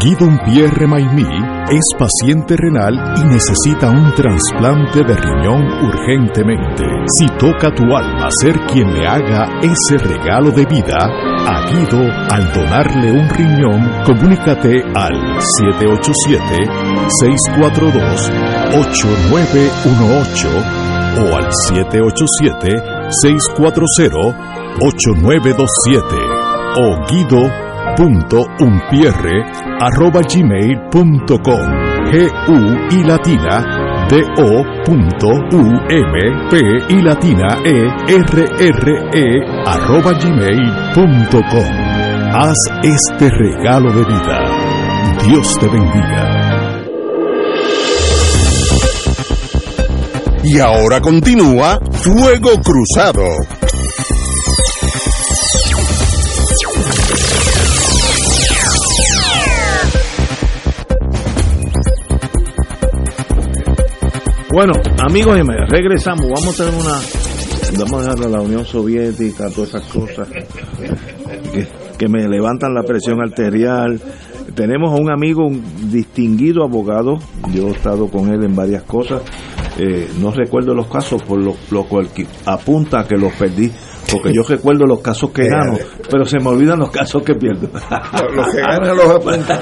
Guido Pierre Maimí es paciente renal y necesita un trasplante de riñón urgentemente. Si toca tu alma ser quien le haga ese regalo de vida, a Guido al donarle un riñón, comunícate al 787-642-8918 o al 787-640-8927 o arroba gmail.com G-U y latina D-O punto U-M-P y latina E-R-R-E arroba gmail.com Haz este regalo de vida. Dios te bendiga. Y ahora continúa Fuego Cruzado. Bueno, amigos y amigas, regresamos. Vamos a tener una. Vamos a dejar a la Unión Soviética, todas esas cosas que, que me levantan la presión arterial. Tenemos a un amigo, un distinguido abogado. Yo he estado con él en varias cosas. Eh, no recuerdo los casos, por lo, lo cual apunta que los perdí porque yo recuerdo los casos que gano, pero se me olvidan los casos que pierdo. los que ganan los apuntan.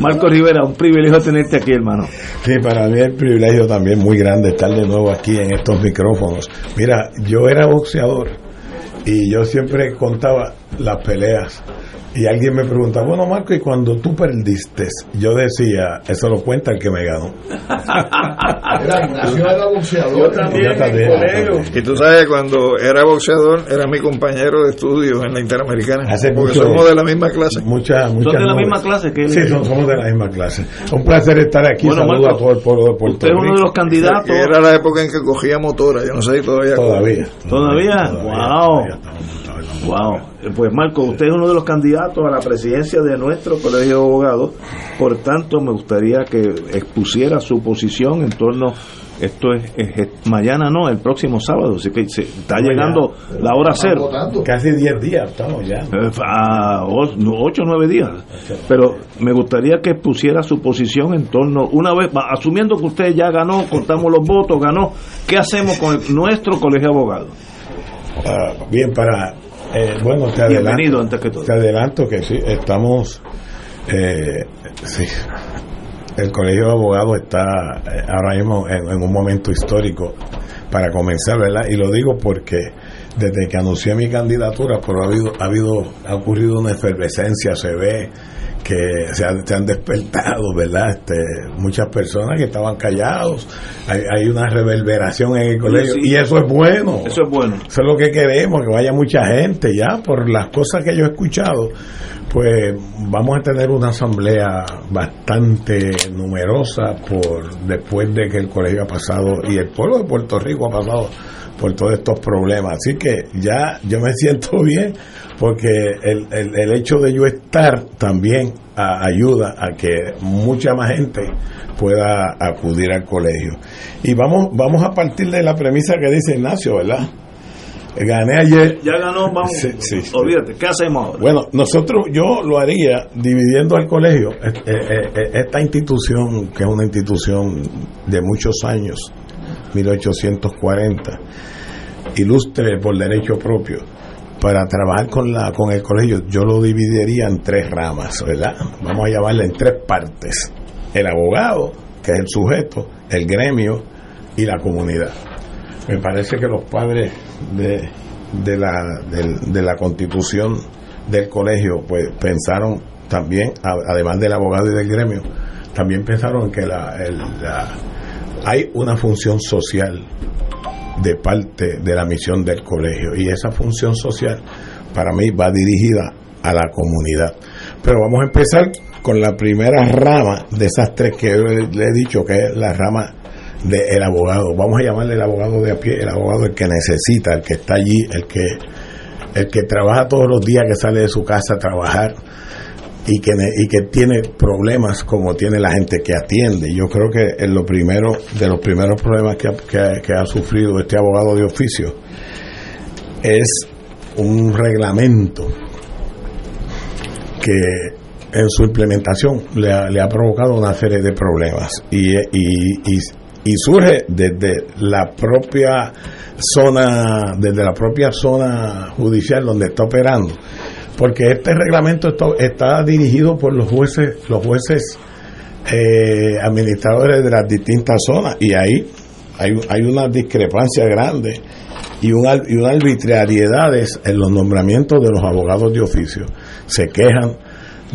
Marco Rivera, un privilegio tenerte aquí, hermano. Sí, para mí es el privilegio también muy grande estar de nuevo aquí en estos micrófonos. Mira, yo era boxeador y yo siempre contaba las peleas Y alguien me pregunta, bueno, Marco, y cuando tú perdiste, yo decía, eso lo cuenta el que me ganó. Era Ignacio era boxeador. Yo también, en colegio. Y tú sabes, cuando era boxeador, era mi compañero de estudio en la Interamericana. Hace porque mucho- somos de la misma clase. Muchas, muchas de la nubes. misma clase que él? Sí, son- somos de la misma clase. Un placer estar aquí. Bueno, Saludo Marco, a todo el pueblo de Puerto Usted es uno Rico. de los candidatos. Era la época en que cogía motora, yo no sé si todavía. Todavía. ¿Todavía? Todavía, wow. todavía todavía Wow. Pues Marco, usted es uno de los candidatos a la presidencia de nuestro Colegio de Abogados. Por tanto, me gustaría que expusiera su posición en torno. Esto es, es- es- mañana no, el próximo sábado. Así que se- está llegando la hora cero. Casi 10 días estamos ya. A 8 o 9 días. Pero me gustaría que pusiera su posición en torno, una vez, va, asumiendo que usted ya ganó, contamos los votos, ganó, ¿qué hacemos con el- nuestro colegio de abogados? Ah, bien, para. Eh, bueno, te adelanto. Bienvenido antes que todo. Te adelanto que sí, estamos. eh, sí, el Colegio de Abogados está eh, ahora mismo en, en un momento histórico para comenzar, ¿verdad? Y lo digo porque desde que anuncié mi candidatura, pero ha habido, ha habido, ha ocurrido una efervescencia, se ve que se han, se han despertado, ¿verdad? Este, muchas personas que estaban callados, hay, hay una reverberación en el colegio Sí. y eso es bueno. Eso es bueno. Eso es lo que queremos, que vaya mucha gente ya, por las cosas que yo he escuchado, pues vamos a tener una asamblea bastante numerosa por después de que el colegio ha pasado y el pueblo de Puerto Rico ha pasado por todos estos problemas. Así que ya yo me siento bien porque el, el, el hecho de yo estar también ayuda a que mucha más gente pueda acudir al colegio. Y vamos, vamos a partir de la premisa que dice Ignacio, ¿verdad? Gané ayer. Ya ganó, vamos. Sí. Olvídate, ¿qué hacemos ahora? Bueno, nosotros, yo lo haría dividiendo al colegio. Eh, eh, eh, Esta institución, que es una institución de muchos años, 1840, ilustre por derecho propio, para trabajar con, la, con el colegio, yo lo dividiría en tres ramas, ¿verdad? Vamos a llamarle en tres partes. El abogado, que es el sujeto, el gremio y la comunidad. Me parece que los padres de, de, la, del- de la constitución del colegio pues pensaron también, además del abogado y del gremio, también pensaron que la, el- la- hay una función social de parte de la misión del colegio y esa función social para mí va dirigida a la comunidad. Pero vamos a empezar con la primera rama de esas tres que le he dicho, que es la rama del abogado. Vamos a llamarle el abogado de a pie, el abogado el que necesita, el que está allí, el que el que trabaja todos los días, que sale de su casa a trabajar y que, y que tiene problemas como tiene la gente que atiende. Yo creo que en lo primero, de los primeros problemas que que ha- sufrido este abogado de oficio es un reglamento que en su implementación le ha, le ha provocado una serie de problemas y, y surge desde la propia zona desde la propia zona judicial donde está operando porque este reglamento está, dirigido por los jueces los jueces eh, administradores de las distintas zonas y ahí hay, hay una discrepancia grande y, una, y unas arbitrariedades en los nombramientos de los abogados de oficio. Se quejan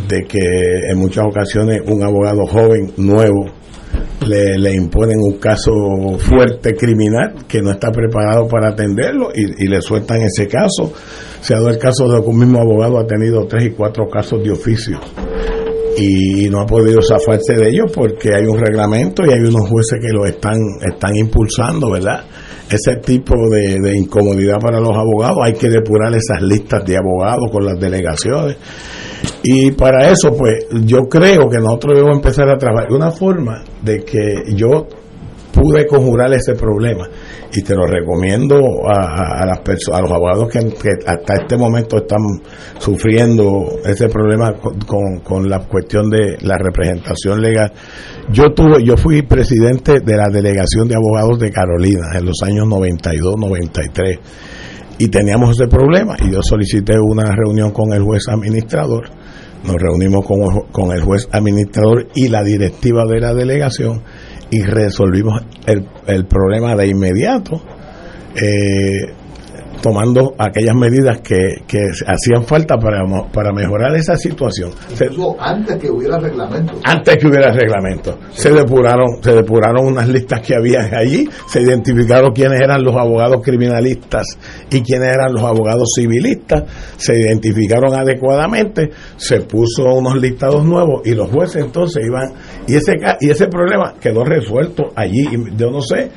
de que en muchas ocasiones un abogado joven, nuevo, le, le imponen un caso fuerte criminal que no está preparado para atenderlo y, y le sueltan ese caso. Se ha dado el caso de que un mismo abogado ha tenido tres y cuatro casos de oficio y no ha podido zafarse de ellos porque hay un reglamento y hay unos jueces que lo están, están impulsando, ¿verdad? Ese tipo de, de incomodidad para los abogados, hay que depurar esas listas de abogados con las delegaciones. Y para eso, pues, yo creo que nosotros debemos empezar a trabajar. Una forma de que yo pude conjurar ese problema y te lo recomiendo a, a las personas a los abogados que, hasta este momento están sufriendo ese problema con, con- con la cuestión de la representación legal. Yo tuve yo fui presidente de la delegación de abogados de Carolina en los años 92 93 y teníamos ese problema y yo solicité una reunión con el juez administrador nos reunimos con, con el juez administrador y la directiva de la delegación y resolvimos el, el problema de inmediato. Eh, tomando aquellas medidas que, que hacían falta para, para mejorar esa situación. antes que hubiera reglamento. Antes que hubiera reglamento. Se depuraron, se depuraron unas listas que había allí, se identificaron quiénes eran los abogados criminalistas y quiénes eran los abogados civilistas, se identificaron adecuadamente, se puso unos listados nuevos y los jueces entonces iban y ese y ese problema quedó resuelto allí, yo no sé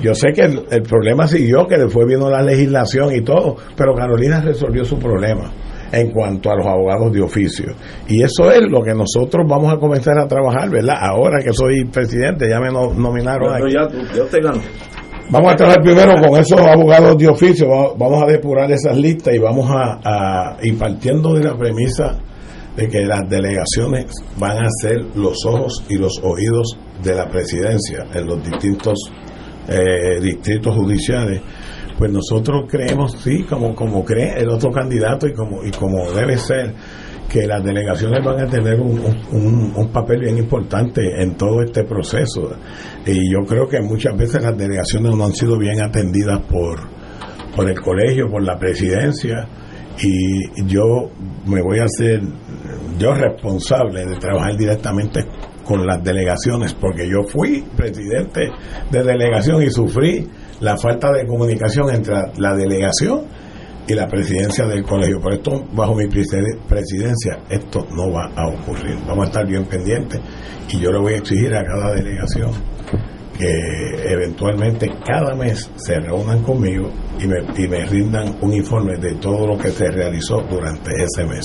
yo sé que el, problema siguió, que después vino la legislación y todo, pero Carolina resolvió su problema en cuanto a los abogados de oficio. Y eso es lo que nosotros vamos a comenzar a trabajar, ¿verdad? Ahora que soy presidente, ya me nominaron aquí. Vamos a trabajar primero con esos abogados de oficio, vamos a depurar esas listas y vamos a, a y partiendo de la premisa de que las delegaciones van a ser los ojos y los oídos de la presidencia en los distintos eh, distritos judiciales, pues nosotros creemos, sí, como, como cree el otro candidato y como, y como debe ser, que las delegaciones van a tener un, un, papel bien importante en todo este proceso. Y yo creo que muchas veces las delegaciones no han sido bien atendidas por, por el colegio, por la presidencia, y yo me voy a hacer yo responsable de trabajar directamente con las delegaciones, porque yo fui presidente de delegación y sufrí la falta de comunicación entre la delegación y la presidencia del colegio. Por esto, bajo mi presidencia, esto no va a ocurrir. Vamos a estar bien pendientes y yo le voy a exigir a cada delegación que eventualmente cada mes se reúnan conmigo y me, y me rindan un informe de todo lo que se realizó durante ese mes.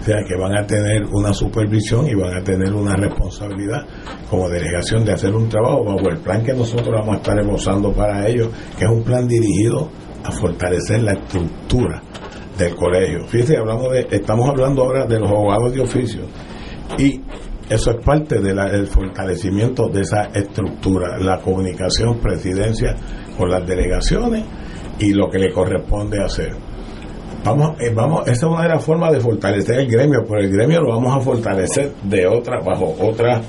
O sea que van a tener una supervisión y van a tener una responsabilidad como delegación de hacer un trabajo bajo el plan que nosotros vamos a estar esbozando para ellos, que es un plan dirigido a fortalecer la estructura del colegio. Fíjense, hablamos de, estamos hablando ahora de los abogados de oficio y eso es parte del fortalecimiento de esa estructura, la comunicación, presidencia con las delegaciones y lo que le corresponde hacer. Vamos, eh, vamos, esa es una de las formas de fortalecer el gremio, pero el gremio lo vamos a fortalecer de otra, bajo otra,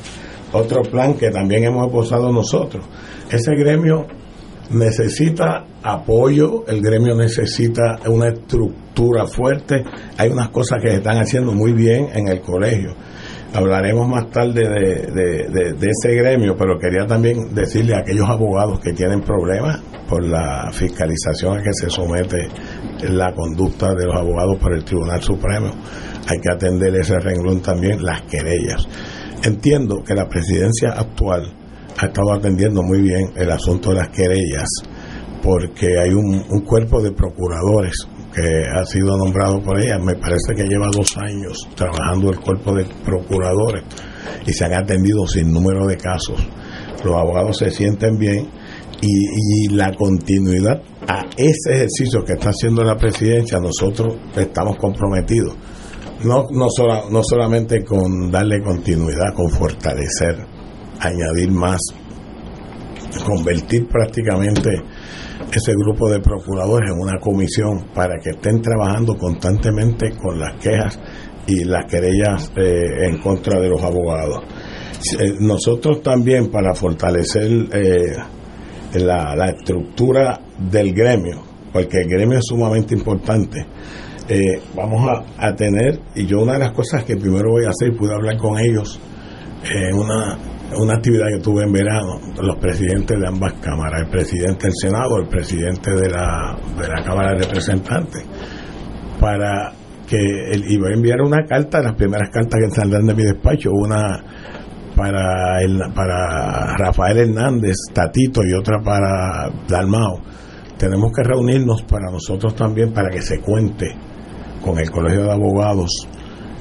otro plan que también hemos posado nosotros. Ese gremio necesita apoyo, el gremio necesita una estructura fuerte, hay unas cosas que se están haciendo muy bien en el colegio Hablaremos más tarde de, ese gremio, pero quería también decirle a aquellos abogados que tienen problemas por la fiscalización a que se somete la conducta de los abogados por el Tribunal Supremo. Hay que atender ese renglón también, las querellas. Entiendo que la presidencia actual ha estado atendiendo muy bien el asunto de las querellas, porque hay un, un cuerpo de procuradores que ha sido nombrado por ella, me parece que lleva dos años trabajando el cuerpo de procuradores y se han atendido sin número de casos. Los abogados se sienten bien y, la continuidad a ese ejercicio que está haciendo la presidencia, nosotros estamos comprometidos. No, no, no solamente con darle continuidad, con fortalecer, añadir más, convertir prácticamente ese grupo de procuradores en una comisión para que estén trabajando constantemente con las quejas y las querellas eh, en contra de los abogados. Eh, nosotros también para fortalecer eh, la, estructura del gremio, porque el gremio es sumamente importante, vamos a, a, tener, y yo una de las cosas que primero voy a hacer, pude hablar con ellos una una actividad que tuve en verano, los presidentes de ambas cámaras, el presidente del Senado, el presidente de la, de la Cámara de Representantes, para que él iba a enviar una carta, las primeras cartas que saldrán de mi despacho, una para el, para Rafael Hernández, Tatito y otra para Dalmao. Tenemos que reunirnos para nosotros también para que se cuente con el Colegio de Abogados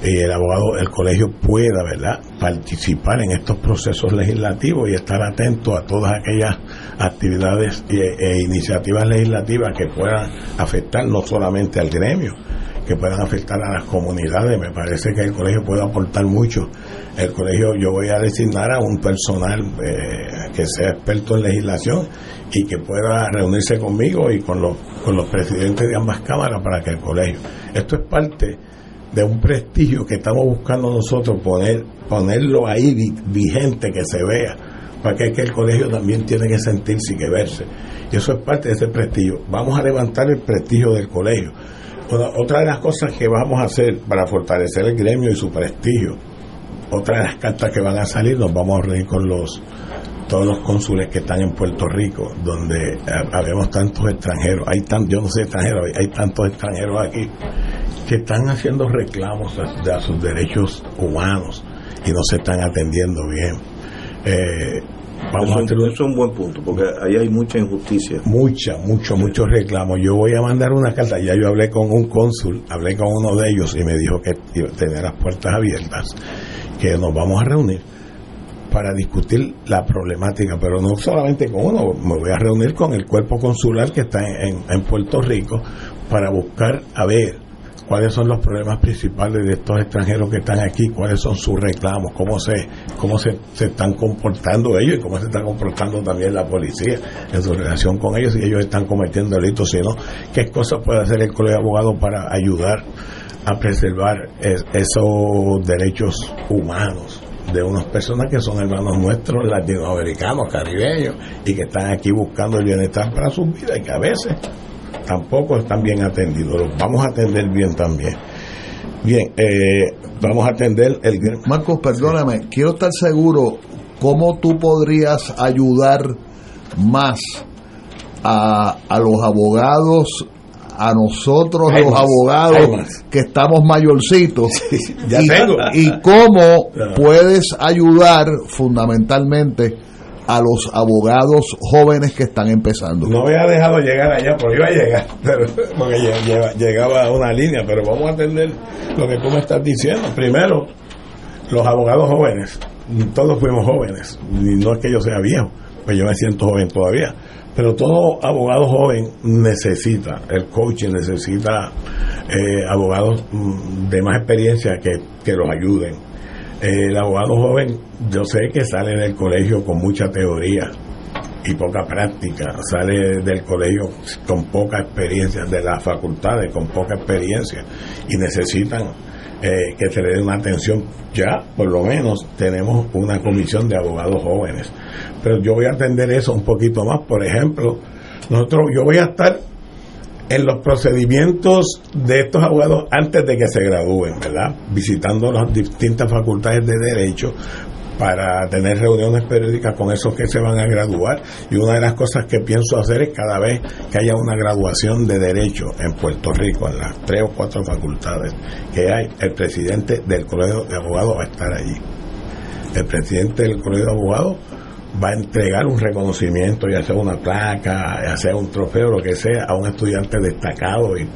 y el abogado, el colegio pueda, ¿verdad?, participar en estos procesos legislativos y estar atento a todas aquellas actividades e, iniciativas legislativas que puedan afectar no solamente al gremio, que puedan afectar a las comunidades. Me parece que el colegio puede aportar mucho. El colegio, yo voy a designar a un personal eh, que sea experto en legislación y que pueda reunirse conmigo y con los, con los presidentes de ambas cámaras para que el colegio. Esto es parte de un prestigio que estamos buscando nosotros poner ponerlo ahí vigente que se vea Para que, el colegio también tiene que sentirse y que verse. Y eso es parte de ese prestigio. Vamos a levantar el prestigio del colegio. otra de las cosas que vamos a hacer para fortalecer el gremio y su prestigio, otra de las cartas que van a salir, nos vamos a reunir con los todos los cónsules que están en Puerto Rico, donde habemos tantos extranjeros, hay tan, yo no sé extranjeros, hay, tantos extranjeros aquí que están haciendo reclamos de, sus derechos humanos y no se están atendiendo bien. Eh, vamos a tener, eso es un buen punto, porque ahí hay mucha injusticia. Mucha, mucho, muchos reclamos. Yo voy a mandar una carta, ya yo hablé con un cónsul, hablé con uno de ellos y me dijo que tenía las puertas abiertas, que nos vamos a reunir para discutir la problemática, pero no solamente con uno, me voy a reunir con el cuerpo consular que está en, Puerto Rico para buscar a ver cuáles son los problemas principales de estos extranjeros que están aquí, cuáles son sus reclamos, cómo se cómo se, se, están comportando ellos y cómo se está comportando también la policía en su relación con ellos, si ellos están cometiendo delitos, sino qué cosas puede hacer el colegio de abogados para ayudar a preservar esos derechos humanos de unas personas que son hermanos nuestros latinoamericanos, caribeños, y que están aquí buscando el bienestar para sus vidas y que a veces tampoco están bien atendidos. Los vamos a atender bien también. Bien, eh, vamos a atender el... Marcos, perdóname, quiero estar seguro cómo tú podrías ayudar más a, a los abogados a nosotros los abogados que estamos mayorcitos y, cómo puedes ayudar fundamentalmente a los abogados jóvenes que están empezando. No había dejado llegar allá, porque iba a llegar, pero, porque llegaba a una línea, pero vamos a atender lo que tú me estás diciendo. Primero, los abogados jóvenes, todos fuimos jóvenes, y no es que yo sea viejo, pues yo me siento joven todavía pero todo abogado joven necesita, el coaching necesita eh, abogados mm, de más experiencia que, que los ayuden. El abogado joven, yo sé que sale del colegio con mucha teoría y poca práctica, sale del colegio con poca experiencia, de las facultades con poca experiencia y necesitan eh, que se le dé una atención. Ya, por lo menos, tenemos una comisión de abogados jóvenes. Pero yo voy a atender eso un poquito más. Por ejemplo, nosotros, yo voy a estar en los procedimientos de estos abogados antes de que se gradúen, ¿verdad? Visitando las distintas facultades de derecho para tener reuniones periódicas con esos que se van a graduar. Y una de las cosas que pienso hacer es cada vez que haya una graduación de derecho en Puerto Rico, en las tres o cuatro facultades que hay, el presidente del Colegio de Abogados va a estar allí. El presidente del Colegio de Abogados va a entregar un reconocimiento, ya sea una placa, ya sea un trofeo, lo que sea, a un estudiante destacado y,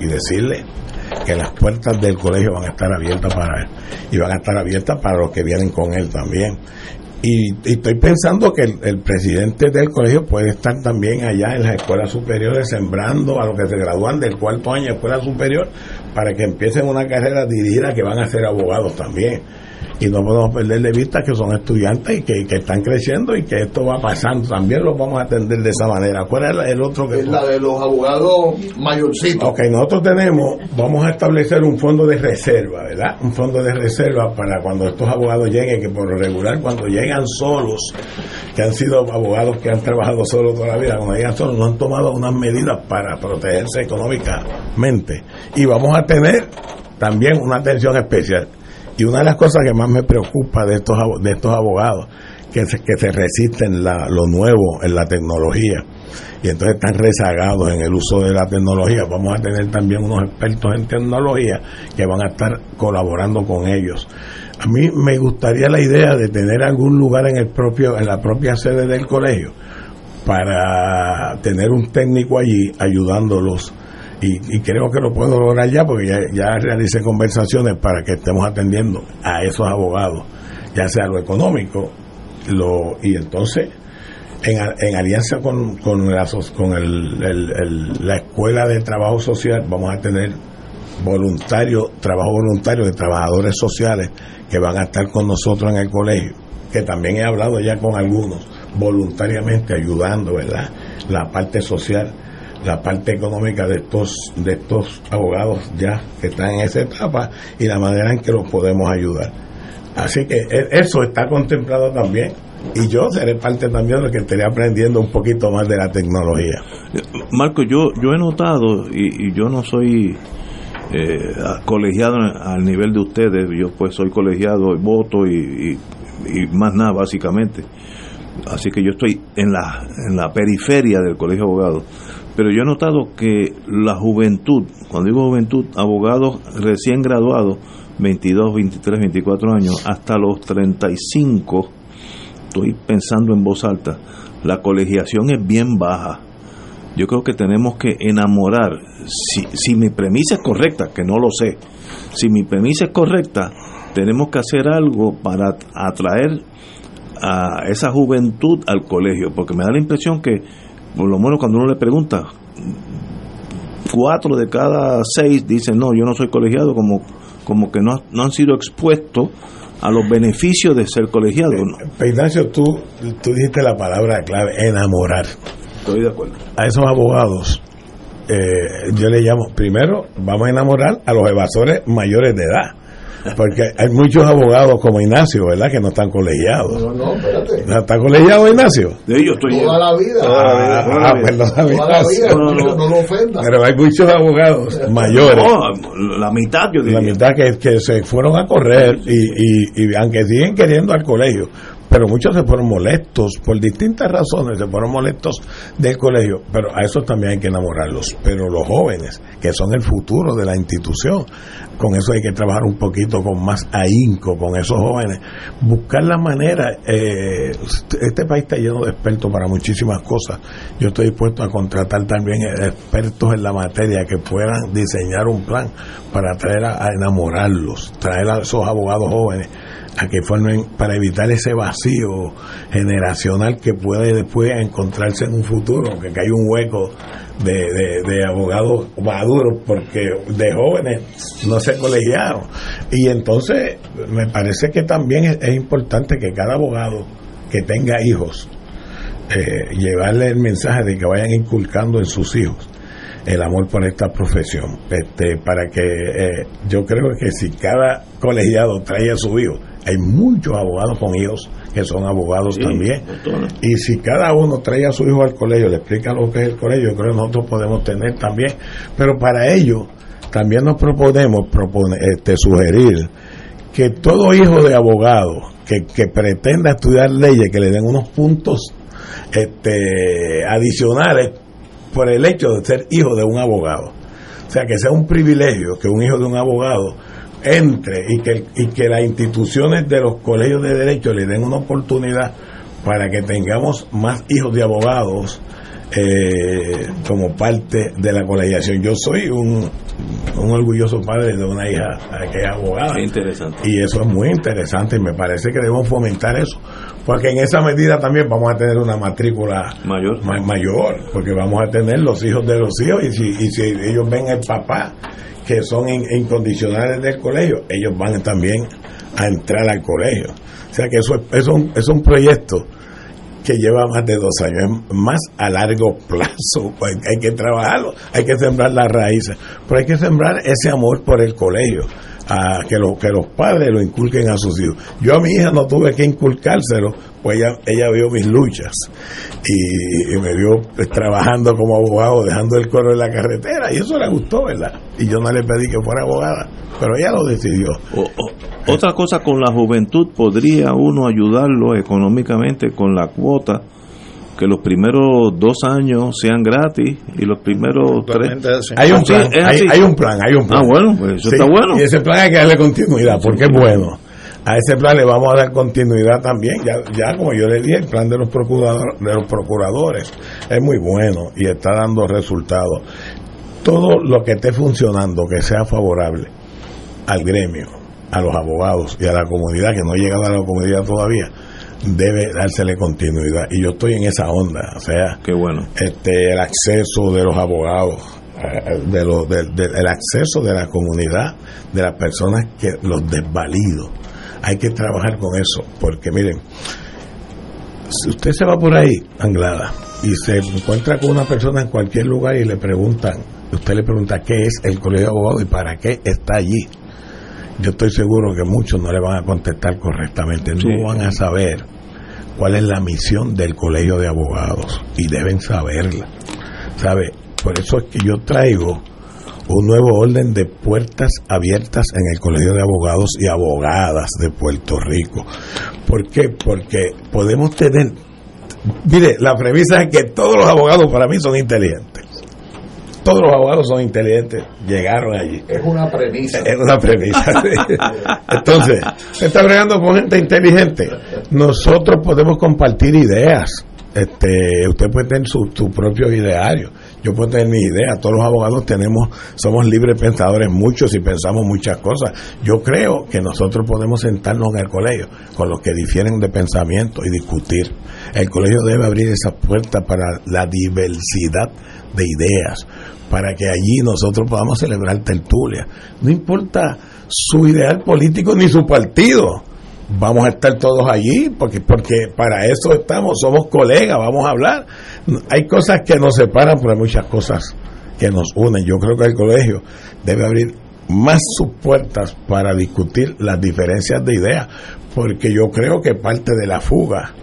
y decirle que las puertas del colegio van a estar abiertas para él y van a estar abiertas para los que vienen con él también. Y, estoy pensando que el, presidente del colegio puede estar también allá en las escuelas superiores sembrando a los que se gradúan del cuarto año de escuela superior para que empiecen una carrera dirigida que van a ser abogados también y no podemos perder de vista que son estudiantes y que, están creciendo y que esto va pasando. También lo vamos a atender de esa manera. ¿Cuál es el otro que.? Es la de los abogados mayorcitos. Ok, nosotros tenemos, vamos a establecer un fondo de reserva, ¿verdad? Un fondo de reserva para cuando estos abogados lleguen, que por lo regular, cuando llegan solos, que han sido abogados que han trabajado solos toda la vida, cuando llegan solos, no han tomado unas medidas para protegerse económicamente. Y vamos a tener también una atención especial y una de las cosas que más me preocupa de estos, de estos abogados, que se, que se resisten la, lo nuevo en la tecnología y entonces están rezagados en el uso de la tecnología. Vamos a tener también unos expertos en tecnología que van a estar colaborando con ellos. A mí me gustaría la idea de tener algún lugar en el propio en la propia sede del colegio para tener un técnico allí ayudándolos y, creo que lo puedo lograr ya porque ya, ya realicé conversaciones para que estemos atendiendo a esos abogados, ya sea lo económico, lo y entonces en, en alianza con, con, la, con el, la Escuela de Trabajo Social vamos a tener voluntarios, trabajo voluntario de trabajadores sociales que van a estar con nosotros en el colegio, que también he hablado ya con algunos, voluntariamente ayudando, ¿verdad? La parte social la parte económica de estos de estos abogados ya que están en esa etapa y la manera en que los podemos ayudar. Así que e, eso está contemplado también y yo seré parte también de que estaré aprendiendo un poquito más de la tecnología. Marco, yo, yo he notado, y, yo no soy eh, colegiado al nivel de ustedes, yo pues soy colegiado, voto y, y, más nada básicamente. Así que yo estoy en la, en la periferia del colegio de abogados. Pero yo he notado que la juventud, cuando digo juventud, abogados recién graduados, 22, 23, 24 años, hasta los 35, estoy pensando en voz alta, la colegiación es bien baja. Yo creo que tenemos que enamorar, si, si mi premisa es correcta, que no lo sé, si mi premisa es correcta, tenemos que hacer algo para atraer a esa juventud al colegio, porque me da la impresión que, por lo menos cuando uno le pregunta, cuatro de cada seis dicen, no, yo no soy colegiado, como, como que no, no han sido expuestos a los beneficios de ser colegiado. ¿no? Ignacio, tú, tú dijiste la palabra clave, enamorar. Estoy de acuerdo. A esos abogados, eh, yo le llamo, primero, vamos a enamorar a los evasores mayores de edad porque hay muchos abogados como Ignacio, ¿verdad? Que no están colegiados. No, no, espérate. ¿No ¿Está colegiado Ignacio? De ellos estoy Toda la vida. Toda la vida. Ah, ah perdón, Toda la vida. No, lo ofenda. Pero hay muchos abogados mayores. No, la mitad, yo diría. La mitad que, que se fueron a correr y, y, y aunque siguen queriendo al colegio, pero muchos se fueron molestos por distintas razones, se fueron molestos del colegio, pero a eso también hay que enamorarlos. Pero los jóvenes, que son el futuro de la institución, con eso hay que trabajar un poquito con más ahínco con esos jóvenes, buscar la manera. Eh, este país está lleno de expertos para muchísimas cosas. Yo estoy dispuesto a contratar también expertos en la materia que puedan diseñar un plan para traer a enamorarlos, traer a esos abogados jóvenes a que formen para evitar ese vacío generacional que puede después encontrarse en un futuro, que hay un hueco de, de, abogados maduros porque de jóvenes no se colegiaron. Y entonces me parece que también es, importante que cada abogado que tenga hijos, eh, llevarle el mensaje de que vayan inculcando en sus hijos el amor por esta profesión. Este, para que eh, yo creo que si cada colegiado trae a su hijo, hay muchos abogados con hijos que son abogados también. Y si cada uno trae a su hijo al colegio, le explica lo que es el colegio, yo creo que nosotros podemos tener también. Pero para ello, también nos proponemos proponer, este, sugerir que todo hijo de abogado que, que pretenda estudiar leyes, que le den unos puntos este, adicionales por el hecho de ser hijo de un abogado. O sea, que sea un privilegio que un hijo de un abogado entre y que, y que las instituciones de los colegios de derecho le den una oportunidad para que tengamos más hijos de abogados eh, como parte de la colegiación. Yo soy un, un orgulloso padre de una hija que es abogada. interesante. Y eso es muy interesante y me parece que debemos fomentar eso. Porque en esa medida también vamos a tener una matrícula mayor, mayor porque vamos a tener los hijos de los hijos y si, y si ellos ven el papá que son incondicionales del colegio, ellos van también a entrar al colegio. O sea que eso, es, un, es un proyecto que lleva más de dos años, más a largo plazo, pues hay que trabajarlo, hay que sembrar las raíces, pero hay que sembrar ese amor por el colegio, a que, lo, que los padres lo inculquen a sus hijos. Yo a mi hija no tuve que inculcárselo, pues ella, ella vio mis luchas y, me vio pues, trabajando como abogado, dejando el coro en la carretera, y eso le gustó, ¿verdad? Y yo no le pedí que fuera abogada, pero ella lo decidió. otra cosa con la juventud, podría uno ayudarlo económicamente con la cuota que los primeros dos años sean gratis y los primeros tres. Hay un, plan, hay, un plan, hay un plan. Ah, bueno, pues eso está bueno. Y ese plan hay que darle continuidad porque es bueno a ese plan le vamos a dar continuidad también. Ya, ya como yo le dije, el plan de los, procuradores, de los procuradores es muy bueno y está dando resultados. Todo lo que esté funcionando, que sea favorable al gremio, a los abogados y a la comunidad, que no ha llegado a la comunidad todavía, debe dársele continuidad. Y yo estoy en esa onda, o sea, Qué bueno. este, el acceso de los abogados eh, de, lo, el acceso de la comunidad, de las personas que los desvalidos hay que trabajar con eso, porque miren, si usted se va por ahí, Anglada, y se encuentra con una persona en cualquier lugar y le preguntan, usted le pregunta qué es el colegio de abogados y para qué está allí. Yo estoy seguro que muchos no le van a contestar correctamente, no van a saber cuál es la misión del colegio de abogados y deben saberla. ¿Sabe? Por eso es que yo traigo un nuevo orden de puertas abiertas en el Colegio de Abogados y Abogadas de Puerto Rico. ¿Por qué? Porque podemos tener... Mire, la premisa es que todos los abogados para mí son inteligentes. Todos los abogados son inteligentes, llegaron allí. Es una premisa. Es una premisa. Entonces, se está bregando con gente inteligente. Nosotros podemos compartir ideas. Este, usted puede tener su, su propio ideario yo puedo tener mi idea, todos los abogados tenemos, somos libres pensadores muchos y pensamos muchas cosas. Yo creo que nosotros podemos sentarnos en el colegio con los que difieren de pensamiento y discutir. El colegio debe abrir esa puerta para la diversidad de ideas, para que allí nosotros podamos celebrar tertulia. No importa su ideal político ni su partido vamos a estar todos allí porque porque para eso estamos somos colegas vamos a hablar hay cosas que nos separan pero hay muchas cosas que nos unen yo creo que el colegio debe abrir más sus puertas para discutir las diferencias de ideas porque yo creo que parte de la fuga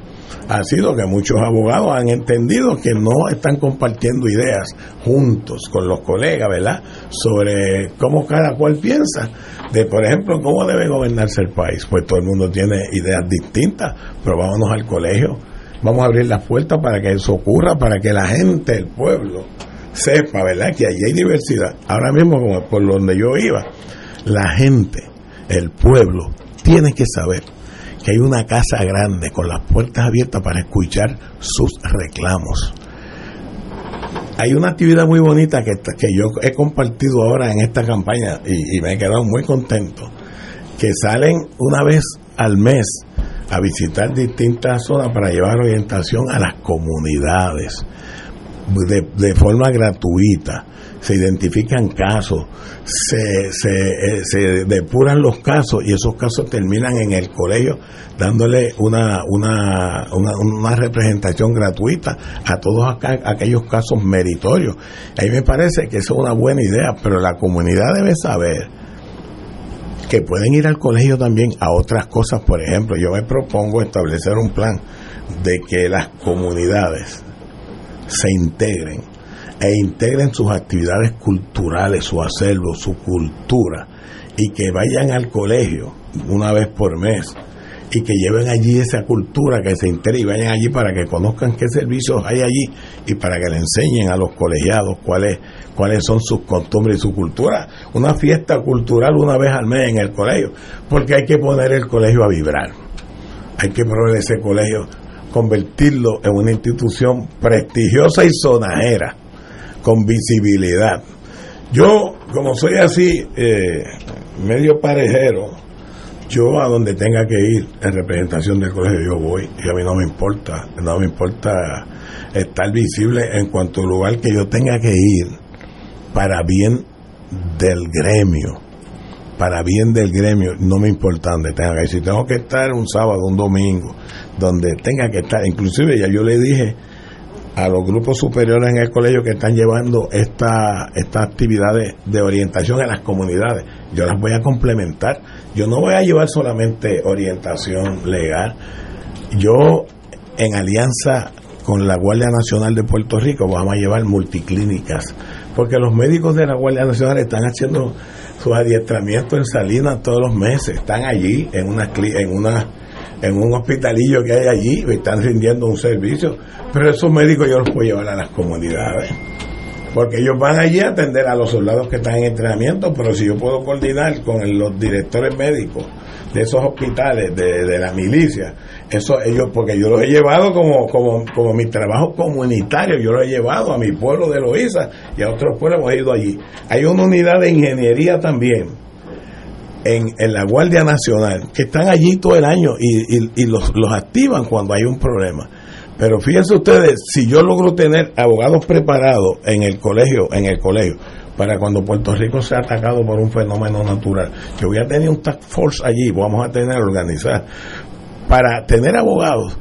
ha sido que muchos abogados han entendido que no están compartiendo ideas juntos con los colegas, ¿verdad? Sobre cómo cada cual piensa, de por ejemplo, cómo debe gobernarse el país. Pues todo el mundo tiene ideas distintas, pero vámonos al colegio, vamos a abrir las puertas para que eso ocurra, para que la gente, el pueblo, sepa, ¿verdad? Que allí hay diversidad. Ahora mismo, por donde yo iba, la gente, el pueblo, tiene que saber que hay una casa grande con las puertas abiertas para escuchar sus reclamos. Hay una actividad muy bonita que, que yo he compartido ahora en esta campaña y, y me he quedado muy contento, que salen una vez al mes a visitar distintas zonas para llevar orientación a las comunidades de, de forma gratuita se identifican casos, se, se, eh, se, depuran los casos y esos casos terminan en el colegio dándole una, una, una, representación gratuita a todos aquellos casos meritorios. Ahí me parece que eso es una buena idea, pero la comunidad debe saber que pueden ir al colegio también a otras cosas. Por ejemplo, yo me propongo establecer un plan de que las comunidades se integren e integren sus actividades culturales, su acervo, su cultura, y que vayan al colegio una vez por mes y que lleven allí esa cultura, que se integre y vayan allí para que conozcan qué servicios hay allí y para que le enseñen a los colegiados cuáles cuáles son sus costumbres y su cultura. Una fiesta cultural una vez al mes en el colegio, porque hay que poner el colegio a vibrar. Hay que poner ese colegio, convertirlo en una institución prestigiosa y sonajera con visibilidad. Yo, como soy así, eh, medio parejero, yo a donde tenga que ir en representación del colegio, yo voy y a mí no me importa, no me importa estar visible en cuanto lugar que yo tenga que ir para bien del gremio, para bien del gremio, no me importa donde tenga que ir. Si tengo que estar un sábado, un domingo, donde tenga que estar, inclusive ya yo le dije a los grupos superiores en el colegio que están llevando esta, estas actividades de orientación en las comunidades. Yo las voy a complementar. Yo no voy a llevar solamente orientación legal. Yo, en alianza con la Guardia Nacional de Puerto Rico, vamos a llevar multiclínicas. Porque los médicos de la Guardia Nacional están haciendo sus adiestramientos en Salinas todos los meses. Están allí en una, en una en un hospitalillo que hay allí, me están rindiendo un servicio, pero esos médicos yo los puedo llevar a las comunidades. Porque ellos van allí a atender a los soldados que están en entrenamiento, pero si yo puedo coordinar con los directores médicos de esos hospitales, de, la milicia, eso ellos, porque yo los he llevado como, como, como mi trabajo comunitario, yo los he llevado a mi pueblo de Loíza y a otros pueblos hemos ido allí. Hay una unidad de ingeniería también en, la Guardia Nacional, que están allí todo el año y, los, los activan cuando hay un problema. Pero fíjense ustedes, si yo logro tener abogados preparados en el colegio, en el colegio, para cuando Puerto Rico sea atacado por un fenómeno natural, que voy a tener un task force allí, vamos a tener organizar, para tener abogados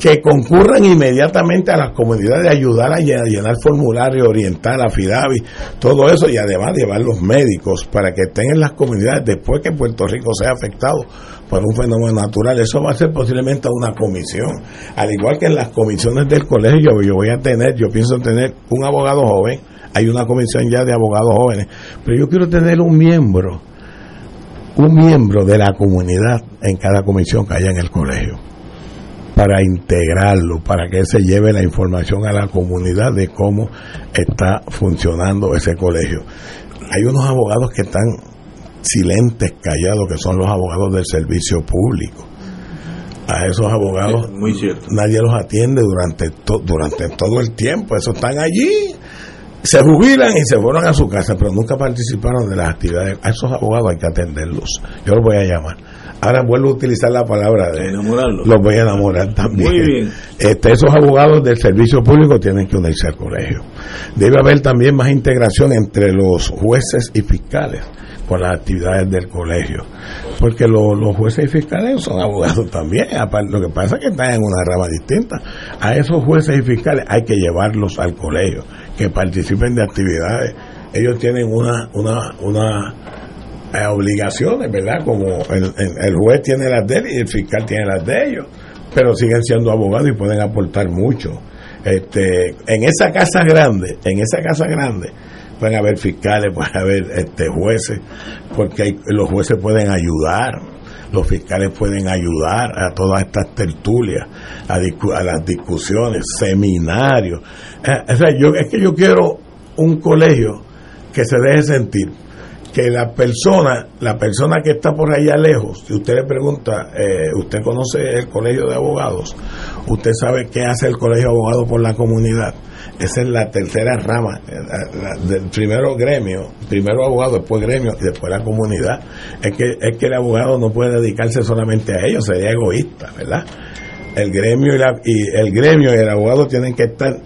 que concurran inmediatamente a las comunidades, ayudar a llenar formularios, orientar a FIDAVI, todo eso, y además llevar los médicos para que estén en las comunidades después que Puerto Rico sea afectado por un fenómeno natural. Eso va a ser posiblemente una comisión. Al igual que en las comisiones del colegio, yo voy a tener, yo pienso tener un abogado joven, hay una comisión ya de abogados jóvenes, pero yo quiero tener un miembro, un miembro de la comunidad en cada comisión que haya en el colegio para integrarlo, para que se lleve la información a la comunidad de cómo está funcionando ese colegio. Hay unos abogados que están silentes, callados, que son los abogados del servicio público. A esos abogados muy cierto. nadie los atiende durante, durante todo el tiempo, esos están allí, se jubilan y se fueron a su casa, pero nunca participaron de las actividades. A esos abogados hay que atenderlos. Yo los voy a llamar Ahora vuelvo a utilizar la palabra de enamorarlo. Los voy a enamorar también. Muy bien. Este, esos abogados del servicio público tienen que unirse al colegio. Debe haber también más integración entre los jueces y fiscales con las actividades del colegio. Porque los jueces y fiscales son abogados también. Lo que pasa es que están en una rama distinta. A esos jueces y fiscales hay que llevarlos al colegio, que participen de actividades. Ellos tienen una, una, una obligaciones, ¿verdad? Como el, el, juez tiene las de él y el fiscal tiene las de ellos, pero siguen siendo abogados y pueden aportar mucho. Este, en esa casa grande, en esa casa grande, pueden haber fiscales, pueden haber este, jueces, porque los jueces pueden ayudar, los fiscales pueden ayudar a todas estas tertulias, a, a las discusiones, seminarios. Eh, o yo, es que yo quiero un colegio que se deje sentir que la persona, la persona que está por allá lejos, si usted le pregunta, eh, usted conoce el colegio de abogados, usted sabe qué hace el colegio de abogados por la comunidad. Esa es la tercera rama, eh, del primero gremio, primero abogado, después gremio y después la comunidad. Es que, es que el abogado no puede dedicarse solamente a ellos, sería egoísta, ¿verdad? El gremio y, la, y el gremio y el abogado tienen que estar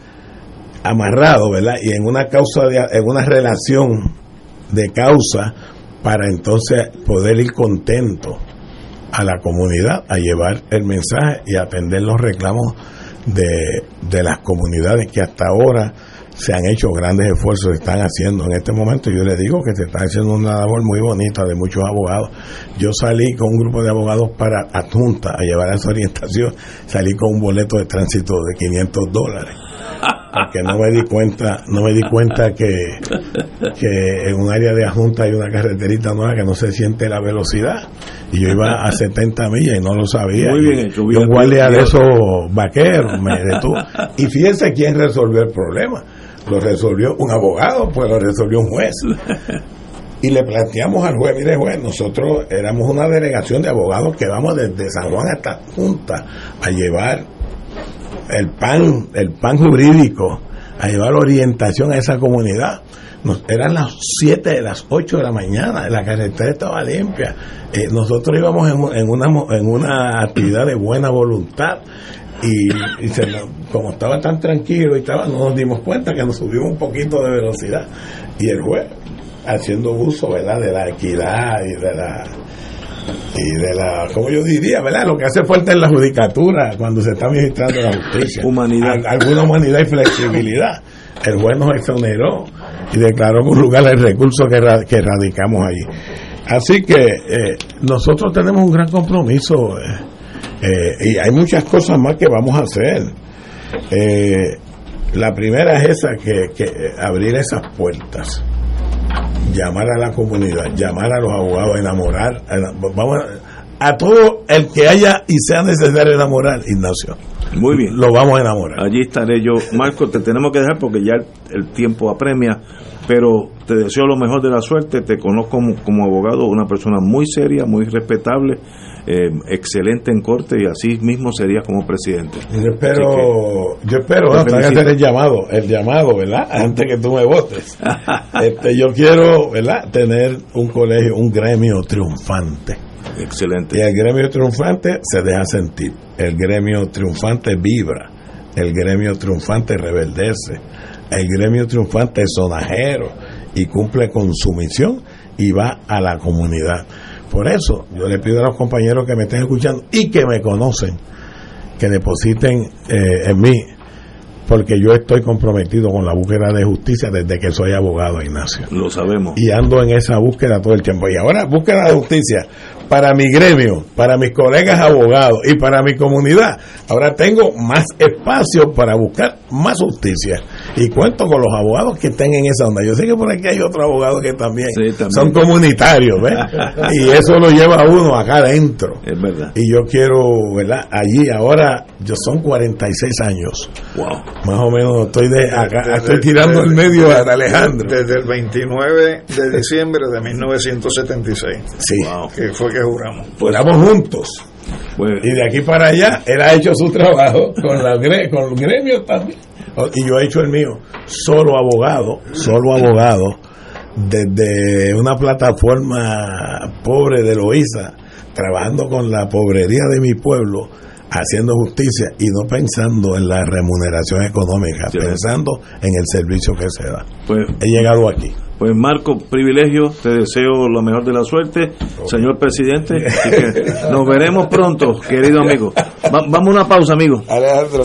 amarrados, ¿verdad? Y en una causa, de, en una relación de causa para entonces poder ir contento a la comunidad a llevar el mensaje y atender los reclamos de, de las comunidades que hasta ahora se han hecho grandes esfuerzos, están haciendo. En este momento yo les digo que se está haciendo una labor muy bonita de muchos abogados. Yo salí con un grupo de abogados para adjunta a llevar esa orientación, salí con un boleto de tránsito de 500 dólares porque no me di cuenta, no me di cuenta que, que en un área de adjunta hay una carreterita nueva que no se siente la velocidad. Y yo iba a 70 millas y no lo sabía. Muy bien hecho. Y un guardia de esos vaqueros me detuvo. Y fíjense quién resolvió el problema. Lo resolvió un abogado, pues lo resolvió un juez. y le planteamos al juez, mire juez, nosotros éramos una delegación de abogados que vamos desde San Juan hasta Junta a llevar el pan, el pan jurídico, a llevar orientación a esa comunidad. eran las 7 de las 8 de la mañana, la carretera estaba limpia. Eh, nosotros íbamos en, una, en una actividad de buena voluntad y, como estaba tan tranquilo y estaba, no nos dimos cuenta que nos subimos un poquito de velocidad. Y el juez, haciendo uso ¿verdad? de la equidad y de la y de la, como yo diría, ¿verdad? Lo que hace falta es la judicatura cuando se está ministrando la justicia. Humanidad. alguna humanidad y flexibilidad. El juez nos exoneró y declaró con lugar el recurso que, que radicamos allí. Así que eh, nosotros tenemos un gran compromiso eh, eh, y hay muchas cosas más que vamos a hacer. la primera es esa, que, que abrir esas puertas llamar a la comunidad, llamar a los abogados, enamorar, vamos a, todo el que haya y sea necesario enamorar, Ignacio. Muy bien. Lo vamos a enamorar. Allí estaré yo. Marco, te tenemos que dejar porque ya el, tiempo apremia, pero te deseo lo mejor de la suerte. Te conozco como, como abogado, una persona muy seria, muy respetable eh, excelente en corte y así mismo sería como presidente. Yo espero, yo espero hacer el llamado, el llamado, ¿verdad? Antes que tú me votes. este, yo quiero, ¿verdad? Tener un colegio, un gremio triunfante. Excelente. Y el gremio triunfante se deja sentir. El gremio triunfante vibra. El gremio triunfante rebeldece. El gremio triunfante es sonajero y cumple con su misión y va a la comunidad. Por eso yo le pido a los compañeros que me estén escuchando y que me conocen que depositen eh, en mí, porque yo estoy comprometido con la búsqueda de justicia desde que soy abogado, Ignacio. Lo sabemos. Y ando en esa búsqueda todo el tiempo. Y ahora, búsqueda de justicia para mi gremio, para mis colegas abogados y para mi comunidad. Ahora tengo más espacio para buscar más justicia. Y cuento con los abogados que estén en esa onda. Yo sé que por aquí hay otros abogados que también, son comunitarios, ¿ves? y eso lo lleva a uno acá adentro. Es verdad. Y yo quiero, ¿verdad? Allí ahora, yo son 46 años. Wow. Más o menos estoy de acá, estoy tirando el medio a Alejandro. Desde el 29 de diciembre de 1976. Sí. Que fue que juramos. Juramos juntos. y de aquí para allá, él ha hecho su trabajo con, la, con los gremios también. Y yo he hecho el mío, solo abogado, solo abogado, desde una plataforma pobre de Loíza, trabajando con la pobrería de mi pueblo, haciendo justicia y no pensando en la remuneración económica, pensando en el servicio que se da. Pues, He llegado aquí. Pues Marco, privilegio, te deseo lo mejor de la suerte, señor presidente, nos veremos pronto, querido amigo. vamos a una pausa, amigo. Alejandro.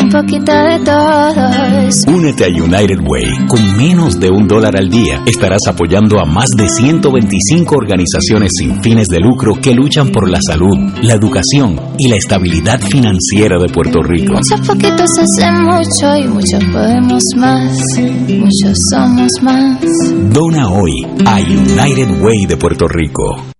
un poquito de todos. Únete a United Way. Con menos de un dólar al día estarás apoyando a más de 125 organizaciones sin fines de lucro que luchan por la salud, la educación y la estabilidad financiera de Puerto Rico. Muchos poquitos hacen mucho y muchos podemos más. Muchos somos más. Dona hoy a United Way de Puerto Rico.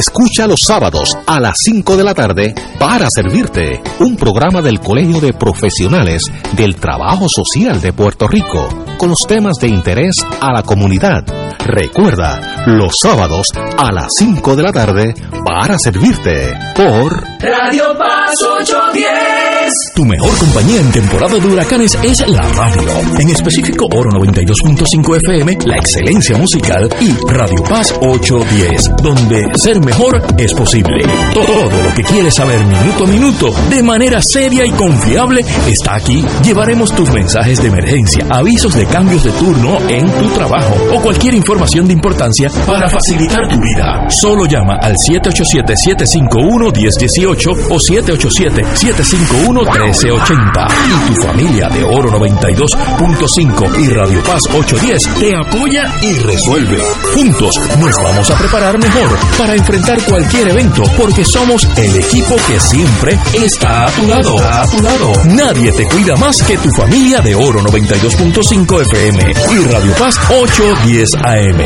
Escucha los sábados a las 5 de la tarde para servirte un programa del Colegio de Profesionales del Trabajo Social de Puerto Rico con los temas de interés a la comunidad. Recuerda, los sábados a las 5 de la tarde para servirte por Radio Paz 810. Tu mejor compañía en temporada de huracanes es la radio. En específico Oro 92.5 FM, la excelencia musical y Radio Paz 810, donde ser mejor es posible. Todo lo que quieres saber minuto a minuto, de manera seria y confiable, está aquí. Llevaremos tus mensajes de emergencia, avisos de cambios de turno en tu trabajo o cualquier información de importancia para facilitar tu vida. Solo llama al 787-751-1018 o 787-751-1380. Y tu familia de Oro 92.5 y Radio Paz 810 te apoya y resuelve. Juntos nos vamos a preparar mejor para enfrentar cualquier evento porque somos el equipo que siempre está a tu lado. A tu lado. Nadie te cuida más que tu familia de Oro 92.5 FM y Radio Paz 810 AM.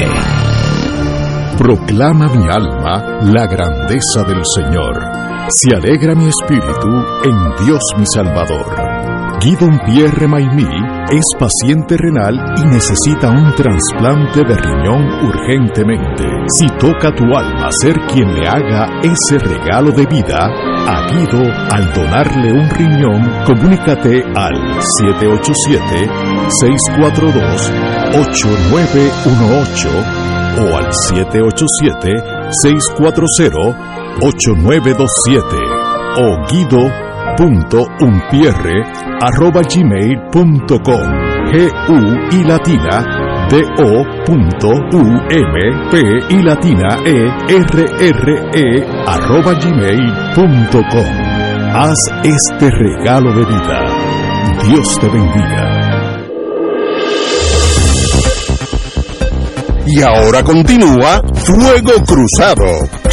Proclama mi alma la grandeza del Señor. Se alegra mi espíritu en Dios mi Salvador. Guido Pierre Maimí es paciente renal y necesita un trasplante de riñón urgentemente. Si toca tu alma ser quien le haga ese regalo de vida, a Guido al donarle un riñón, comunícate al 787-642-8918 o al 787-640-8927 o arroba gmail.com g u y latina d o punto u m p y latina e r r e arroba gmail.com haz este regalo de vida. Dios te bendiga. Y ahora continúa Fuego Cruzado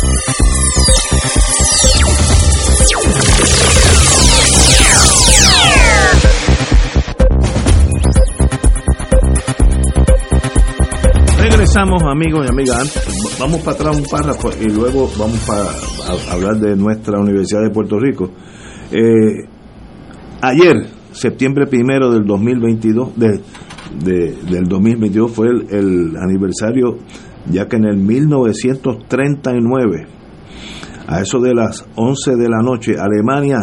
Regresamos amigos y amigas, vamos para atrás un párrafo y luego vamos para hablar de nuestra Universidad de Puerto Rico. Eh, ayer, septiembre primero del 2022, de de, del 2022 fue el, el aniversario, ya que en el 1939, a eso de las 11 de la noche, Alemania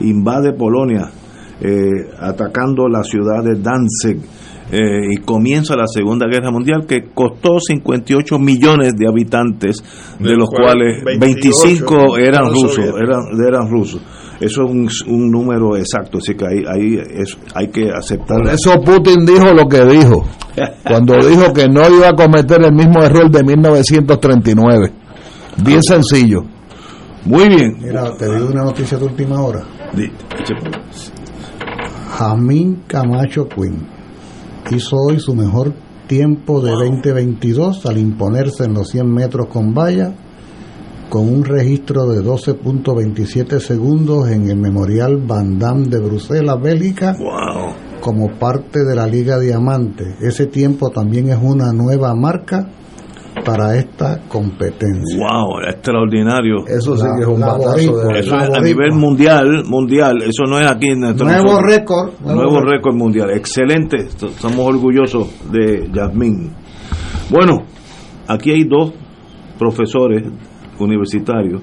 invade Polonia, eh, atacando la ciudad de Danzig. Eh, y comienza la Segunda Guerra Mundial que costó 58 millones de habitantes, de los cual cuales 28 25 eran eran rusos, eran, eran rusos. Eso es un, un número exacto, así que ahí, ahí es, hay que aceptarlo. Por eso Putin dijo lo que dijo, cuando dijo que no iba a cometer el mismo error de 1939. Bien sencillo. Muy bien. Mira, te digo una noticia de última hora. Jamín Camacho Quinn hizo hoy su mejor tiempo de 2022 al imponerse en los 100 metros con valla con un registro de 12.27 segundos en el Memorial Van Damme de Bruselas, Bélgica, como parte de la Liga Diamante. Ese tiempo también es una nueva marca para esta competencia. Wow, extraordinario. Eso sí que es un batazo de- Eso es a nivel mundial, mundial, eso no es aquí en nuestro Nuevo nosotros. récord, nuevo Nuevo récord. mundial. Excelente. Est- Estamos orgullosos de Yasmín. Bueno, aquí hay dos profesores universitarios,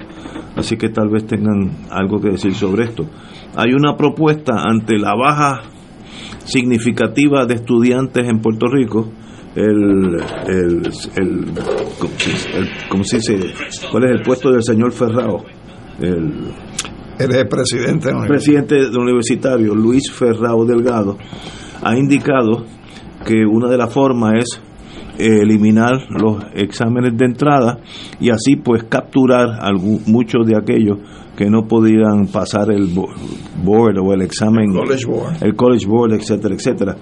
así que tal vez tengan algo que decir sobre esto. Hay una propuesta ante la baja significativa de estudiantes en Puerto Rico, el, el, el, ¿cómo se- el- ¿cómo se dice? ¿Cuál es el puesto del señor Ferrao? El el presidente. ¿no? presidente del universitario, Luis Ferrao Delgado, ha indicado que una de las formas es eh, eliminar los exámenes de entrada y así pues capturar algún, muchos de aquellos que no podían pasar el bo- board o el examen College board. el college board etcétera etcétera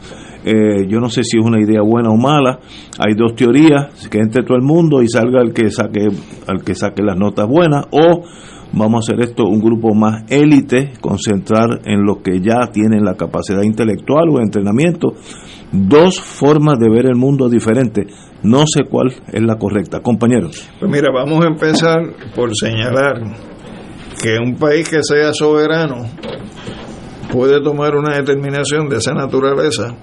Eh, yo no sé si es una idea buena o mala hay dos teorías que entre todo el mundo y salga el que saque al que saque las notas buenas o vamos a hacer esto un grupo más élite, concentrar en los que ya tienen la capacidad intelectual o entrenamiento. Dos formas de ver el mundo diferentes. No sé cuál es la correcta. Compañeros. Pues mira, vamos a empezar por señalar que un país que sea soberano puede tomar una determinación de esa naturaleza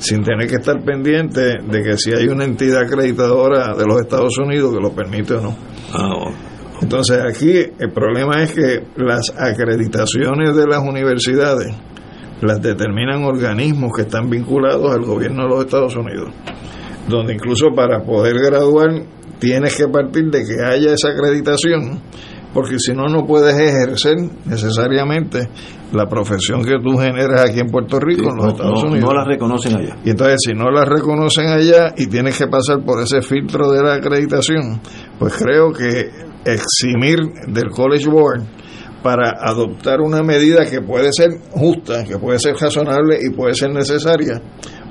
sin tener que estar pendiente de que si hay una entidad acreditadora de los Estados Unidos que lo permite o no. Entonces aquí el problema es que las acreditaciones de las universidades las determinan organismos que están vinculados al gobierno de los Estados Unidos, donde incluso para poder graduar tienes que partir de que haya esa acreditación, porque si no, no puedes ejercer necesariamente la profesión que tú generas aquí en Puerto Rico, en los no, Estados no- Unidos. no la reconocen allá. Y entonces, si no la reconocen allá y tienes que pasar por ese filtro de la acreditación, pues creo que eximir del College Board para adoptar una medida que puede ser justa, que puede ser razonable y puede ser necesaria,